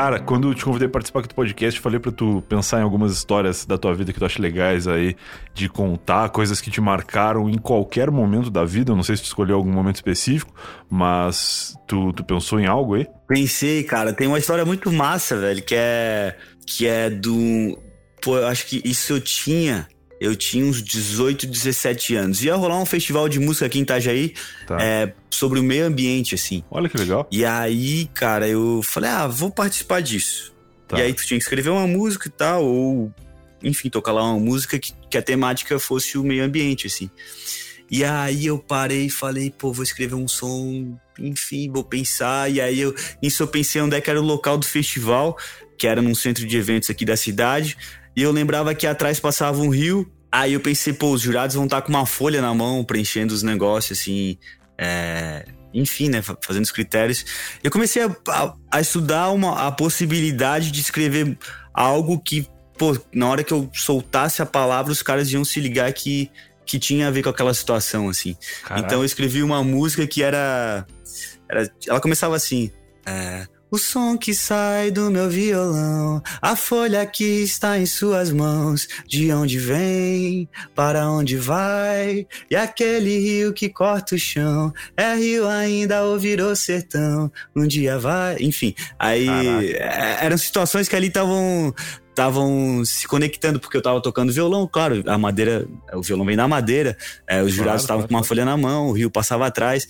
Cara, quando eu te convidei para participar aqui do podcast, falei para tu pensar em algumas histórias da tua vida que tu acha legais aí, de contar coisas que te marcaram em qualquer momento da vida. Eu não sei se tu escolheu algum momento específico, mas tu, tu pensou em algo aí? Pensei, cara. Tem uma história muito massa, velho, que é que é do pô, eu acho que isso eu tinha eu tinha uns 18, 17 anos. Ia rolar um festival de música aqui em Itajaí tá. é, sobre o meio ambiente, assim. Olha que legal. E aí, cara, eu falei, ah, vou participar disso. Tá. E aí tu tinha que escrever uma música e tal, ou, enfim, tocar lá uma música que, que a temática fosse o meio ambiente, assim. E aí eu parei e falei, pô, vou escrever um som, enfim, vou pensar. E aí eu, nisso eu pensei onde é que era o local do festival, que era num centro de eventos aqui da cidade. E eu lembrava que atrás passava um rio. Aí eu pensei, pô, os jurados vão estar com uma folha na mão, preenchendo os negócios, assim. É, enfim, né, fazendo os critérios. Eu comecei a, a, a estudar uma, a possibilidade de escrever algo que, pô, na hora que eu soltasse a palavra, os caras iam se ligar que, que tinha a ver com aquela situação, assim. Caraca. Então eu escrevi uma música que era. era ela começava assim. É, o som que sai do meu violão, a folha que está em suas mãos, de onde vem, para onde vai, e aquele rio que corta o chão, é rio ainda ou virou sertão, um dia vai, enfim. Aí é, eram situações que ali estavam estavam se conectando porque eu tava tocando violão, claro, a madeira, o violão vem da madeira, é, os jurados estavam claro, com uma folha na mão, o rio passava atrás.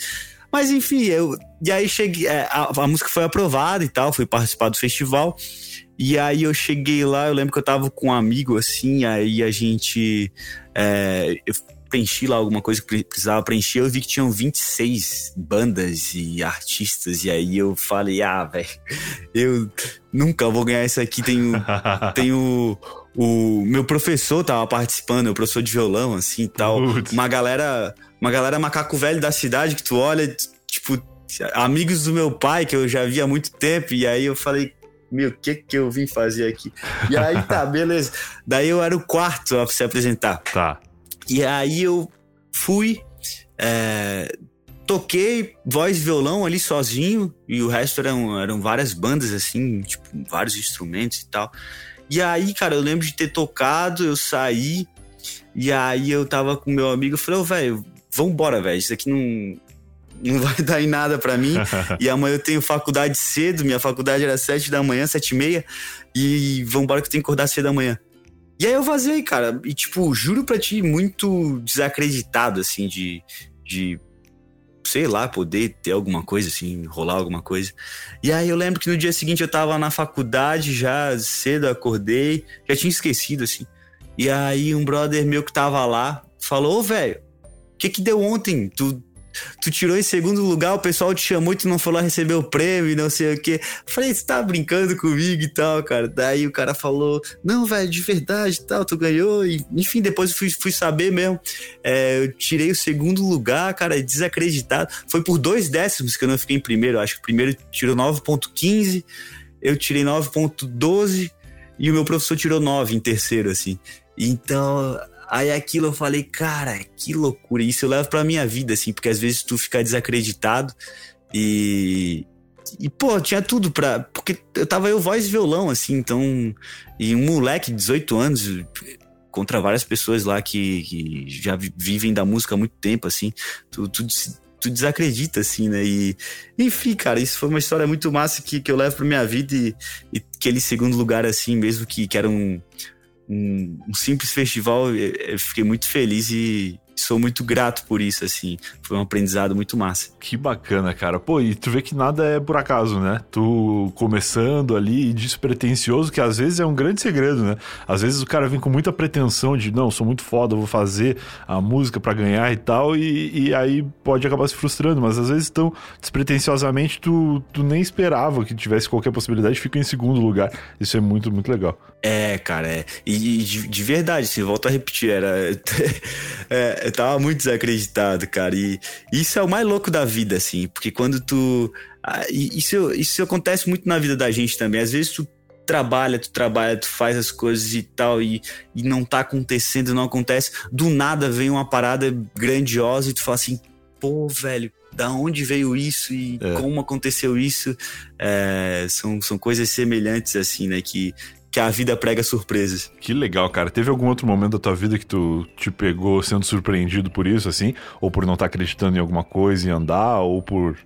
Mas enfim, eu. E aí cheguei. É, a, a, música foi aprovada e tal, fui participar do festival. E aí eu cheguei lá, eu lembro que eu tava com um amigo assim, aí a gente. É, eu preenchi lá alguma coisa que precisava preencher, eu vi que tinham 26 bandas e artistas, e aí eu falei, ah, velho, eu nunca vou ganhar isso aqui. Tenho. tenho o meu professor tava participando, o professor de violão, assim e tal. Putz. Uma galera uma galera macaco velho da cidade que tu olha, tipo, amigos do meu pai que eu já vi há muito tempo, e aí eu falei, meu, o que que eu vim fazer aqui? E aí tá, beleza. Daí eu era o quarto a se apresentar. Tá. E aí eu fui, é, toquei voz e violão ali sozinho, e o resto eram, eram várias bandas assim, tipo, vários instrumentos e tal. E aí, cara, eu lembro de ter tocado, eu saí, e aí eu tava com meu amigo, eu falei, ô, oh, velho, vambora, velho. Isso aqui não. não vai dar em nada para mim. e amanhã eu tenho faculdade cedo, minha faculdade era sete da manhã, sete e meia, e vambora que eu tenho que acordar cedo da manhã. E aí eu vazei, cara, e tipo, juro pra ti, muito desacreditado, assim, de, de sei lá, poder ter alguma coisa, assim, rolar alguma coisa. E aí eu lembro que no dia seguinte eu tava na faculdade já cedo, acordei, já tinha esquecido, assim. E aí um brother meu que tava lá falou, ô, velho, que que deu ontem? Tu tu tirou em segundo lugar, o pessoal te chamou e tu não foi lá receber o prêmio e não sei o quê. Falei, você tá brincando comigo e tal, cara. Daí o cara falou, não, velho, de verdade e tal, tu ganhou. E, enfim, depois fui, fui saber mesmo. É, eu tirei o segundo lugar, cara, desacreditado. Foi por dois décimos que eu não fiquei em primeiro. Acho que o primeiro tirou 9.15, eu tirei 9.12 e o meu professor tirou 9 em terceiro, assim. Então, Aí aquilo eu falei, cara, que loucura. Isso eu levo pra minha vida, assim, porque às vezes tu fica desacreditado e. E, pô, tinha tudo pra. Porque eu tava eu voz e violão, assim, então. E um moleque de 18 anos, contra várias pessoas lá que, que já vivem da música há muito tempo, assim. Tu, tu, tu desacredita, assim, né? E, enfim, cara, isso foi uma história muito massa que, que eu levo pra minha vida e, e aquele segundo lugar, assim, mesmo que, que era um um, um simples festival, eu fiquei muito feliz e, sou muito grato por isso, assim. Foi um aprendizado muito massa. Que bacana, cara. Pô, e tu vê que nada é por acaso, né? Tu começando ali despretensioso, que às vezes é um grande segredo, né? Às vezes o cara vem com muita pretensão de, não, sou muito foda, vou fazer a música para ganhar e tal, e, e aí pode acabar se frustrando, mas às vezes tão despretensiosamente tu, tu nem esperava que tivesse qualquer possibilidade, fica em segundo lugar. Isso é muito, muito legal. É, cara, é. E, de, de, verdade, se assim, volta a repetir, era. é, eu tava muito desacreditado, cara. E isso é o mais louco da vida, assim, porque quando tu. Ah, isso, isso acontece muito na vida da gente também. Às vezes tu trabalha, tu trabalha, tu faz as coisas e tal, e, e não tá acontecendo, não acontece. Do nada vem uma parada grandiosa e tu fala assim, pô, velho, da onde veio isso e é. como aconteceu isso? É, são, são coisas semelhantes, assim, né, que que a vida prega surpresas. Que legal, cara. Teve algum outro momento da tua vida que tu te pegou sendo surpreendido por isso, assim? Ou por não estar tá acreditando em alguma coisa e andar, ou por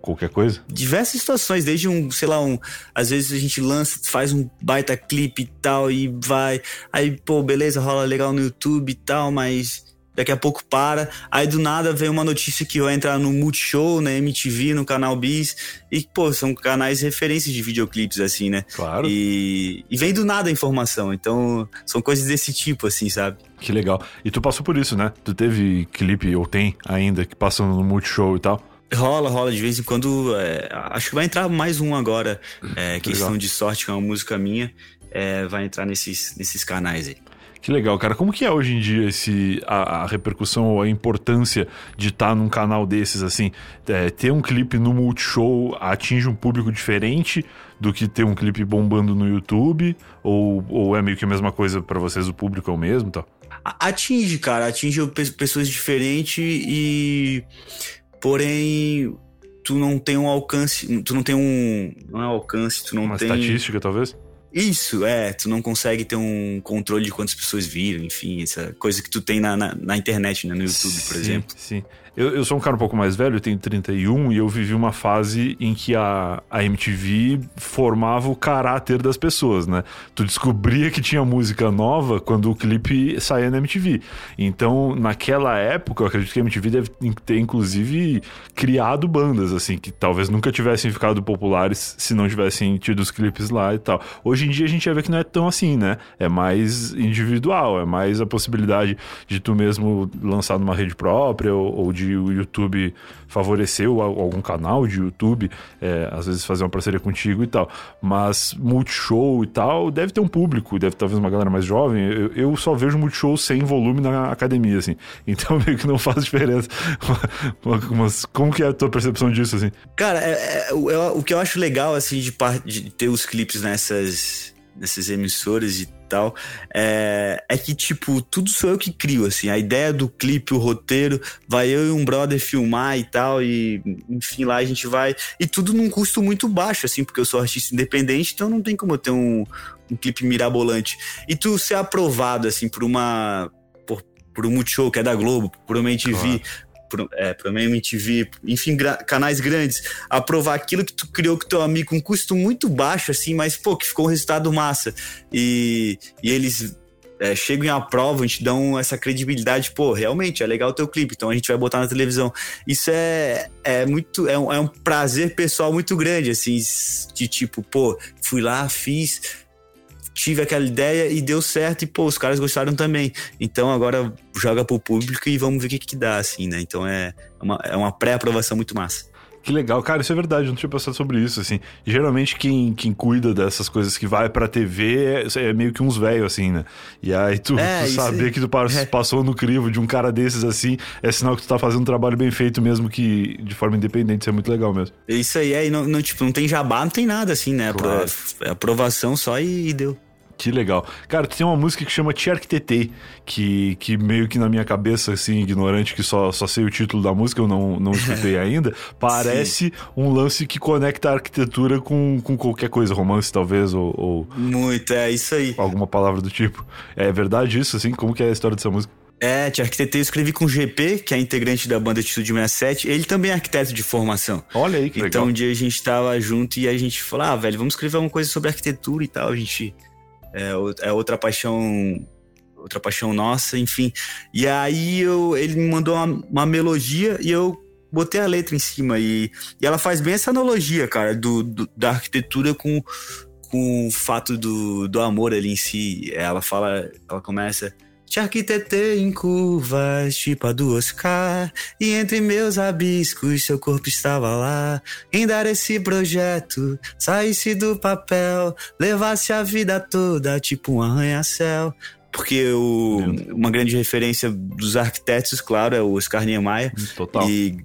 qualquer coisa? Diversas situações, desde um, sei lá, um. Às vezes a gente lança, faz um baita clipe e tal, e vai. Aí, pô, beleza, rola legal no YouTube e tal, mas daqui a pouco para. Aí do nada vem uma notícia que vai entrar no Multishow, na MTV, no canal Bis. E, pô, são canais referências de videoclipes, assim, né? Claro. E, e vem do nada a informação. Então, são coisas desse tipo, assim, sabe? Que legal. E tu passou por isso, né? Tu teve clipe, ou tem ainda, que passando no Multishow e tal. Rola, rola de vez em quando. É, acho que vai entrar mais um agora. É, questão legal. de sorte, que é uma música minha. É, vai entrar nesses, nesses canais aí. Que legal, cara. Como que é hoje em dia esse, a, a repercussão ou a importância de estar tá num canal desses, assim? É, ter um clipe no Multishow atinge um público diferente do que ter um clipe bombando no YouTube? Ou, ou é meio que a mesma coisa para vocês, o público é o mesmo tal? Atinge, cara. Atinge pessoas diferentes e... Porém, tu não tem um alcance... Tu não tem um... Não é alcance, tu não Uma tem... Uma estatística, talvez? Isso, é. Tu não consegue ter um controle de quantas pessoas viram, enfim, essa coisa que tu tem na, na, na internet, né? No YouTube, por sim, exemplo. Sim. Eu, eu sou um cara um pouco mais velho, eu tenho 31, e eu vivi uma fase em que a, a MTV formava o caráter das pessoas, né? Tu descobria que tinha música nova quando o clipe saía na MTV. Então, naquela época, eu acredito que a MTV deve ter, inclusive, criado bandas, assim, que talvez nunca tivessem ficado populares se não tivessem tido os clipes lá e tal. Hoje em dia a gente já vê que não é tão assim, né? É mais individual, é mais a possibilidade de tu mesmo lançar numa rede própria ou, ou de de o YouTube favoreceu algum canal de YouTube, é, às vezes fazer uma parceria contigo e tal. Mas Multishow e tal, deve ter um público, deve talvez uma galera mais jovem. Eu, eu só vejo Multishow sem volume na academia, assim. Então meio que não faz diferença. Mas como que é a tua percepção disso, assim? Cara, é, é, o, o que eu acho legal, assim, de, de ter os clipes nessas, nessas emissoras e tal, é, é que, tipo, tudo sou eu que crio, assim, a ideia do clipe, o roteiro, vai eu e um brother filmar e tal, e enfim, lá a gente vai, e tudo num custo muito baixo, assim, porque eu sou artista independente, então não tem como eu ter um, um clipe mirabolante. E tu ser aprovado, assim, por uma, por, um Multishow, que é da Globo, por uma MTV, claro pro, é, Promê MTV, enfim, canais grandes, aprovar aquilo que tu criou com teu amigo com um custo muito baixo, assim, mas, pô, que ficou um resultado massa. E, e eles é, chegam em aprovam, a gente dão essa credibilidade, pô, realmente é legal o teu clipe, então a gente vai botar na televisão. Isso é, é muito, é um, é um prazer pessoal muito grande, assim, de tipo, pô, fui lá, fiz, tive aquela ideia e deu certo e, pô, os caras gostaram também. Então agora joga pro público e vamos ver o que que dá, assim, né? Então é uma, é uma pré-aprovação muito massa. Que legal, cara, isso é verdade, eu não tinha pensado sobre isso, assim. Geralmente quem, quem cuida dessas coisas que vai pra TV é, é meio que uns velhos, assim, né? E aí tu, é, tu saber que tu é. passou no crivo de um cara desses, assim, é sinal que tu tá fazendo um trabalho bem feito mesmo, que de forma independente, isso é muito legal mesmo. Isso aí, é, e não, não, tipo, não tem jabá, não tem nada, assim, né? Claro. É aprovação só e, e deu. Que legal. Cara, tem uma música que chama Te Arquitetei, que, que meio que na minha cabeça, assim, ignorante, que só, só sei o título da música, eu não, não escutei ainda, parece Sim. um lance que conecta a arquitetura com, com qualquer coisa, romance talvez, ou, ou... Muito, é isso aí. Alguma palavra do tipo. É verdade isso, assim? Como que é a história dessa música? É, Te Arquitetei eu escrevi com o GP, que é integrante da banda Atitude 67. Ele também é arquiteto de formação. Olha aí, que então, legal. um dia a gente tava junto e a gente falou, ah, velho, vamos escrever uma coisa sobre arquitetura e tal. A gente é, é outra paixão outra paixão nossa, enfim. E aí eu, ele me mandou uma, uma melodia e eu botei a letra em cima e, e ela faz bem essa analogia, cara, do, do, da arquitetura com, com o fato do, do amor ali em si. Ela fala, ela começa te arquitetei em curvas, tipo a do Oscar. E entre meus rabiscos, seu corpo estava lá. Em dar esse projeto, saísse do papel, levasse a vida toda, tipo um arranha-céu. Porque o, uma grande referência dos arquitetos, claro, é o Oscar Niemeyer. Total. E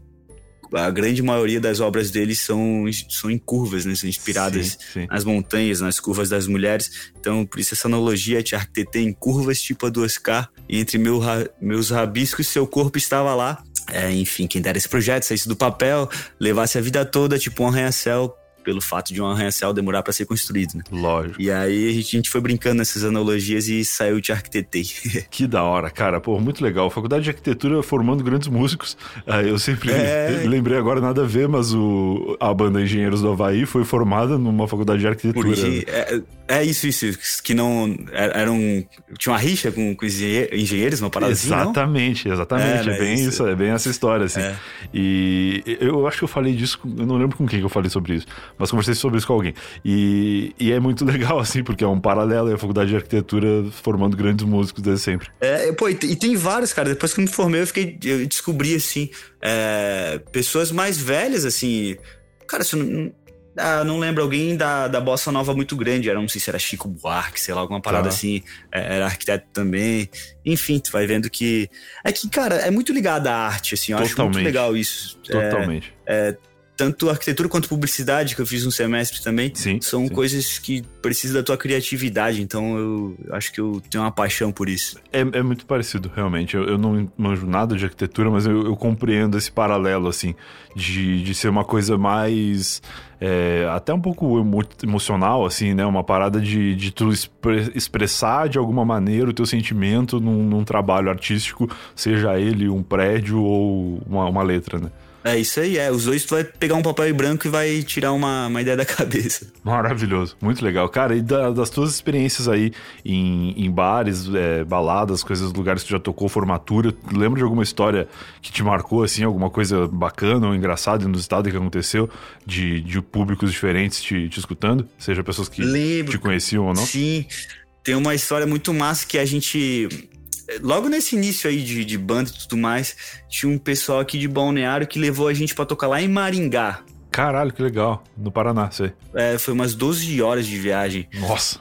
a grande maioria das obras dele são, são em curvas, né? São inspiradas sim, sim. nas montanhas, nas curvas das mulheres. Então, por isso essa analogia te arquitetei em curvas tipo a do Oscar. E entre meu, meus rabiscos, seu corpo estava lá. É, enfim, quem dera esse projeto, saísse do papel, levasse a vida toda, tipo um arranha-céu, pelo fato de um arranha-céu demorar para ser construído, né? Lógico. E aí a gente foi brincando nessas analogias e saiu de arquitetei. que da hora, cara. Pô, muito legal. Faculdade de Arquitetura formando grandes músicos. Ah, eu sempre é... lembrei agora nada a ver, mas o, a banda Engenheiros do Havaí foi formada numa faculdade de arquitetura. é, é, isso, isso. Que não. É, era um, tinha uma rixa com, com engenheiros, uma parada Exatamente, assim, exatamente. É, é bem isso. isso. é bem essa história, assim. É. E eu acho que eu falei disso, eu não lembro com quem que eu falei sobre isso mas conversei sobre isso com alguém. E, e é muito legal, assim, porque é um paralelo é a faculdade de arquitetura formando grandes músicos desde sempre. É, pô, e tem vários, cara. Depois que eu me formei, eu fiquei. Eu descobri, assim, é, pessoas mais velhas, assim. Cara, se eu não, ah, não lembro, alguém da, da Bossa Nova muito grande, era, não sei se era Chico Buarque, sei lá, alguma parada tá. assim, é, era arquiteto também. Enfim, tu vai vendo que. É que, cara, é muito ligado à arte, assim, eu Totalmente. acho muito legal isso. Totalmente. É, é, tanto arquitetura quanto publicidade, que eu fiz um semestre também, sim, são sim. coisas que precisam da tua criatividade. Então eu acho que eu tenho uma paixão por isso. É, é muito parecido, realmente. Eu, eu, não manjo nada de arquitetura, mas eu, eu compreendo esse paralelo, assim, de, de ser uma coisa mais. É, até um pouco emo emocional, assim, né? Uma parada de, de tu expre expressar de alguma maneira o teu sentimento num, num trabalho artístico, seja ele um prédio ou uma, uma letra, né? É isso aí, é. Os dois tu vai pegar um papel branco e vai tirar uma, uma ideia da cabeça. Maravilhoso, muito legal. Cara, e da, das tuas experiências aí em, em bares, é, baladas, coisas, lugares que tu já tocou, formatura, lembra de alguma história que te marcou, assim, alguma coisa bacana ou engraçada no estado que aconteceu, de, de públicos diferentes te, te escutando? Seja pessoas que Lembro. te conheciam ou não? Sim, tem uma história muito massa que a gente logo nesse início aí de, de banda e tudo mais, tinha um pessoal aqui de Balneário que levou a gente para tocar lá em Maringá. Caralho, que legal. No Paraná, sei. É, foi umas 12 horas de viagem. Nossa.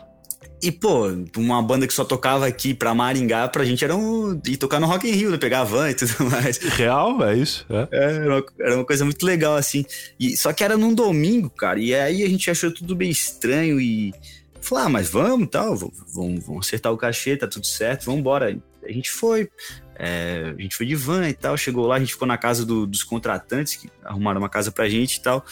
E, pô, uma banda que só tocava aqui pra Maringá, pra gente era um. ir tocar no Rock in Rio, né? Pegar a van e tudo mais. Real, é isso? É, é era, uma, era, uma, coisa muito legal, assim. E, só que era num domingo, cara. E aí a gente achou tudo bem estranho e. Falou, ah, mas vamos tal, vamos, vamos acertar o cachê, tá tudo certo, vamos embora. A gente foi, é, a gente foi de van e tal, chegou lá, a gente ficou na casa do, dos contratantes, que arrumaram uma casa pra gente e tal.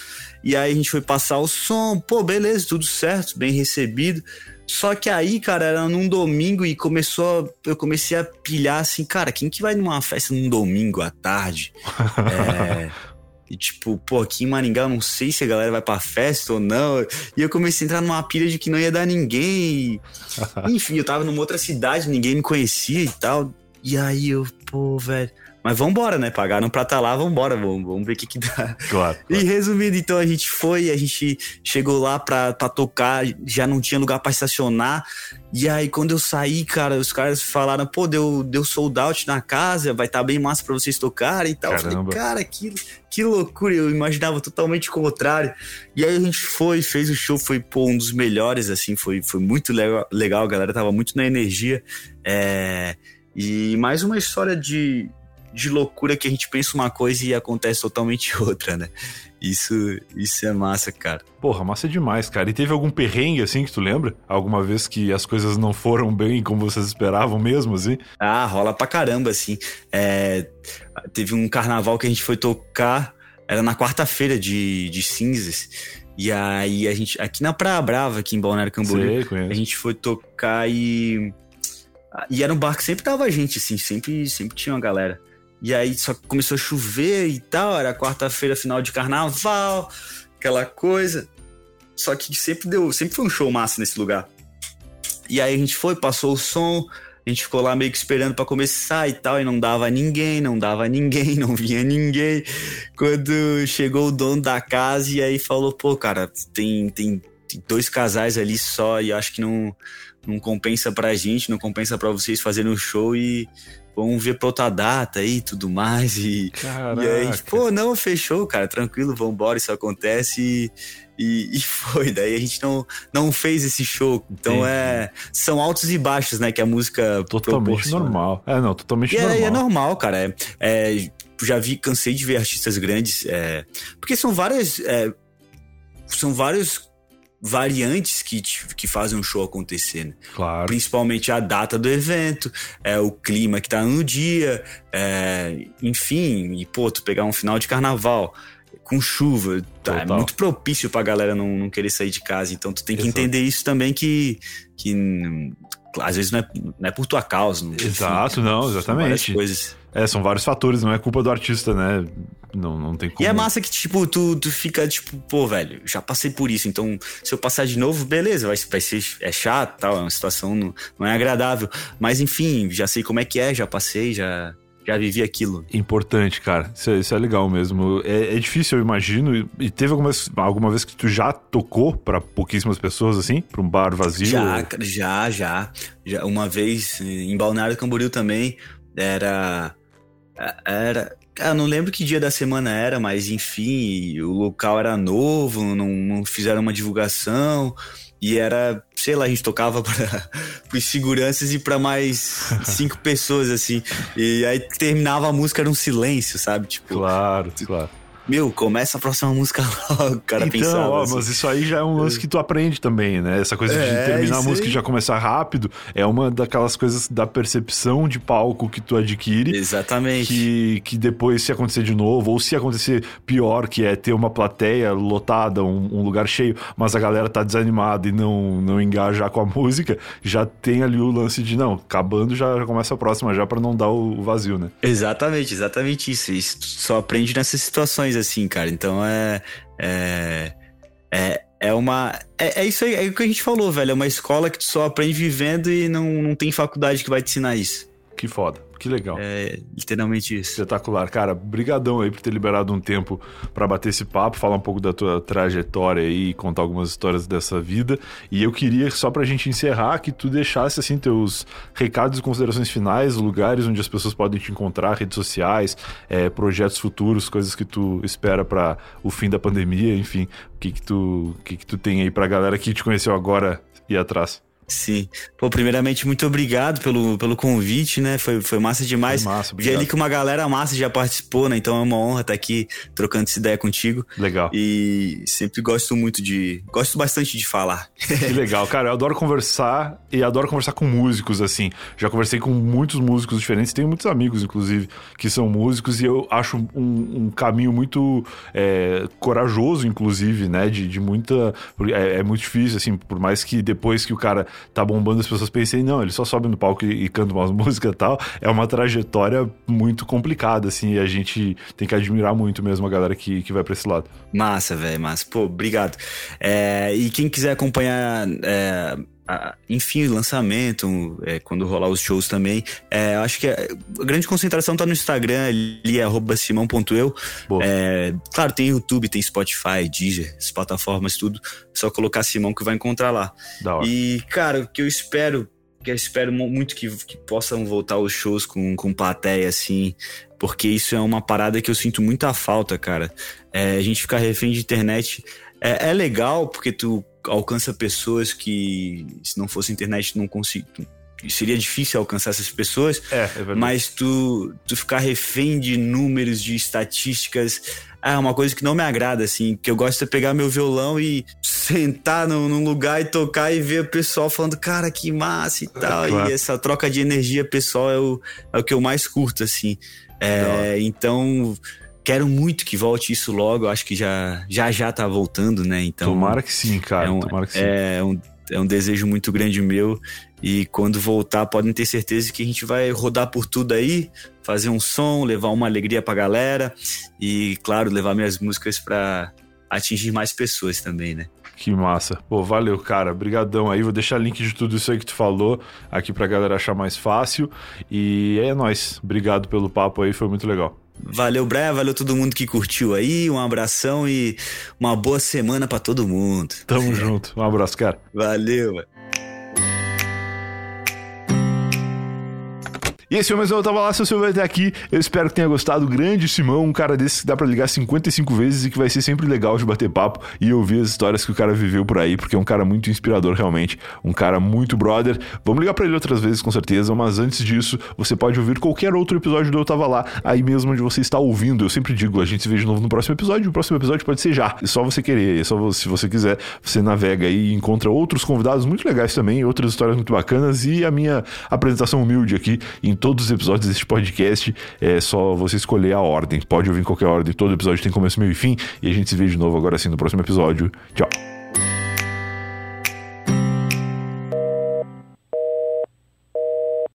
E aí a gente foi passar o som, pô, beleza, tudo certo, bem recebido. Só que aí, cara, era num domingo e começou. Eu comecei a pilhar assim, cara, quem que vai numa festa num domingo à tarde? é. E tipo, pô, aqui em Maringá eu não sei se a galera vai pra festa ou não. E eu comecei a entrar numa pilha de que não ia dar ninguém. Enfim, eu tava numa outra cidade, ninguém me conhecia e tal. E aí eu, pô, velho. Mas vambora, né? Pagaram pra estar tá lá, vambora, vamos, vamos ver o que que dá. Claro, claro. E resumindo, então a gente foi, a gente chegou lá pra, pra tocar, já não tinha lugar pra estacionar. E aí, quando eu saí, cara, os caras falaram, pô, deu, deu sold out na casa, vai estar tá bem massa pra vocês tocarem e tal. Caramba. Eu falei, cara, que, que loucura, eu imaginava totalmente o contrário. E aí a gente foi, fez o show, foi, pô, um dos melhores, assim, foi, foi muito legal, legal, a galera tava muito na energia. É... E mais uma história de, de loucura que a gente pensa uma coisa e acontece totalmente outra, né? Isso, isso é massa, cara. Porra, massa demais, cara. E teve algum perrengue assim que tu lembra? Alguma vez que as coisas não foram bem como vocês esperavam mesmo, assim? Ah, rola pra caramba, assim. É, teve um carnaval que a gente foi tocar, era na quarta-feira de, de cinzas. E aí a gente, aqui na Praia Brava, aqui em Balneário Camboriú, a gente foi tocar e e era um bar que sempre tava gente, assim, sempre, sempre tinha uma galera. E aí só começou a chover e tal, era quarta-feira, final de carnaval, aquela coisa. Só que sempre deu, sempre foi um show massa nesse lugar. E aí a gente foi, passou o som, a gente ficou lá meio que esperando para começar e tal, e não dava ninguém, não dava ninguém, não vinha ninguém. Quando chegou o dono da casa e aí falou, pô, cara, tem, tem dois casais ali só e acho que não não compensa pra gente, não compensa pra vocês fazerem um show e vamos ver pra outra data aí e tudo mais. E, Caraca. e aí, pô, não, fechou, cara, tranquilo, vambora, isso acontece e, e, e foi. Daí a gente não, não fez esse show. Então Entendi. é. São altos e baixos, né? Que a música. Totalmente normal. É, não, totalmente E é, normal. e é normal, cara. É, é, já vi, cansei de ver artistas grandes. é, porque são várias. é, são vários variantes que, que fazem um show acontecer, né? Claro. Principalmente a data do evento, é, o clima que tá no dia, é, enfim, e pô, tu pegar um final de carnaval com chuva, tá, é muito propício pra galera não, não querer sair de casa. Então tu tem que Exato. entender isso também que, que às vezes não é, não é por tua causa. não- Exato, não, são várias exatamente. coisas. É, são vários fatores, não é culpa do artista, né? Não, não tem como. E é massa que, tipo, tu, tu fica, tipo, pô, velho, já passei por isso, então se eu passar de novo, beleza, vai, vai ser é chato, tal, é uma situação não, não é agradável. Mas enfim, já sei como é que é, já passei, já, já vivi aquilo. Importante, cara. Isso é, isso é legal mesmo. É, é difícil, eu imagino. E- teve algumas, alguma vez que tu já tocou pra pouquíssimas pessoas, assim? Pra um bar vazio? Já, cara, já, já, já. Uma vez em Balneário Camboriú também, era. Era. Eu não lembro que dia da semana era, mas enfim, o local era novo, não, não fizeram uma divulgação. E era, sei lá, a gente tocava para os seguranças e para mais cinco pessoas, assim. E aí terminava a música, era um silêncio, sabe? Tipo, Claro, claro. Meu, começa a próxima música logo, o cara então, pensava. ó, assim. mas isso aí já é um lance que tu aprende também, né? Essa coisa de É, terminar a música e aí. já começar rápido é uma daquelas coisas da percepção de palco que tu adquire. Exatamente. Que, que depois, se acontecer de novo, ou se acontecer pior, que é ter uma plateia lotada, um, um lugar cheio, mas a galera tá desanimada e não, não engajar com a música, já tem ali o lance de, não, acabando já, já começa a próxima, já pra não dar o, o vazio, né? Exatamente, exatamente isso. Isso só aprende nessas situações, assim, cara. Então é. É. É, é uma. É, é isso aí, é o que a gente falou, velho. É uma escola que tu só aprende vivendo e não, não tem faculdade que vai te ensinar isso. Que foda, que legal. É literalmente isso. Espetacular, cara. Brigadão aí por ter liberado um tempo pra bater esse papo, falar um pouco da tua trajetória aí, contar algumas histórias dessa vida. E eu queria só pra gente encerrar que tu deixasse assim teus recados e considerações finais, lugares onde as pessoas podem te encontrar, redes sociais, é, projetos futuros, coisas que tu espera pra o fim da pandemia, enfim, o que que tu, o que que tu tem aí pra galera que te conheceu agora e atrás. Sim. Pô, primeiramente, muito obrigado pelo, pelo convite, né? Foi, foi massa demais. Foi massa, Vi obrigado. ali que uma galera massa já participou, né? Então é uma honra estar aqui trocando essa ideia contigo. Legal. E sempre gosto muito de. Gosto bastante de falar. Que legal, cara. Eu adoro conversar e adoro conversar com músicos, assim. Já conversei com muitos músicos diferentes, tenho muitos amigos, inclusive, que são músicos, e eu acho um, um caminho muito é, corajoso, inclusive, né? De, de muita. É, é muito difícil, assim, por mais que depois que o cara tá bombando, as pessoas pensem, não, ele só sobe no palco e, e canta umas músicas e tal. É uma trajetória muito complicada, assim, e a gente tem que admirar muito mesmo a galera que, que vai pra esse lado. Massa, velho, massa. Pô, obrigado. É, e quem quiser acompanhar. É enfim, lançamento, é, quando rolar os shows também. É, acho que a, grande concentração tá no Instagram, ali é simão.eu. É, claro, tem YouTube, tem Spotify, Deezer, as plataformas, tudo. Só colocar Simão que vai encontrar lá. E, cara, o que eu espero, que eu espero muito que, que possam voltar os shows com, com plateia, assim, porque isso é uma parada que eu sinto muita falta, cara. É, a gente ficar refém de internet é, é legal porque tu alcança pessoas que, se não fosse internet, não consigo. Seria difícil alcançar essas pessoas, é, é verdade. mas tu, tu ficar refém de números, de estatísticas, é uma coisa que não me agrada, assim. Que eu gosto de pegar meu violão e sentar num, num lugar e tocar e ver o pessoal falando, cara, que massa e é, tal. É, claro. E essa troca de energia pessoal é o, é o que eu mais curto, assim. É, então quero muito que volte isso logo. Eu acho que já já, já tá voltando, né? Então. Tomara que sim, cara. É um, Tomara que sim. É um, é um desejo muito grande meu. E quando voltar, podem ter certeza que a gente vai rodar por tudo aí, fazer um som, levar uma alegria pra galera e, claro, levar minhas músicas para atingir mais pessoas também, né? Que massa. Pô, valeu, cara. Obrigadão aí. Vou deixar link de tudo isso aí que tu falou aqui pra galera achar mais fácil. E é nóis. Obrigado pelo papo aí, foi muito legal. Valeu, Brian. Valeu todo mundo que curtiu aí. Um abração e uma boa semana para todo mundo. Tamo junto. Um abraço, cara. Valeu, E esse foi mais um Eu Tava Lá, seu Silvio até aqui. Eu espero que tenha gostado. Grande Simão, um cara desse que dá pra ligar 55 vezes e que vai ser sempre legal de bater papo e ouvir as histórias que o cara viveu por aí, porque é um cara muito inspirador realmente, um cara muito brother. Vamos ligar para ele outras vezes com certeza, mas antes disso, você pode ouvir qualquer outro episódio do Eu Tava Lá, aí mesmo onde você está ouvindo. Eu sempre digo, a gente se vê de novo no próximo episódio. O próximo episódio pode ser já. É só você querer, é só se você quiser, você navega aí e encontra outros convidados muito legais também, outras histórias muito bacanas e a minha apresentação humilde aqui todos os episódios deste podcast. É só você escolher a ordem. Pode ouvir em qualquer ordem. Todo episódio tem começo, meio e fim. E a gente se vê de novo agora assim no próximo episódio. Tchau.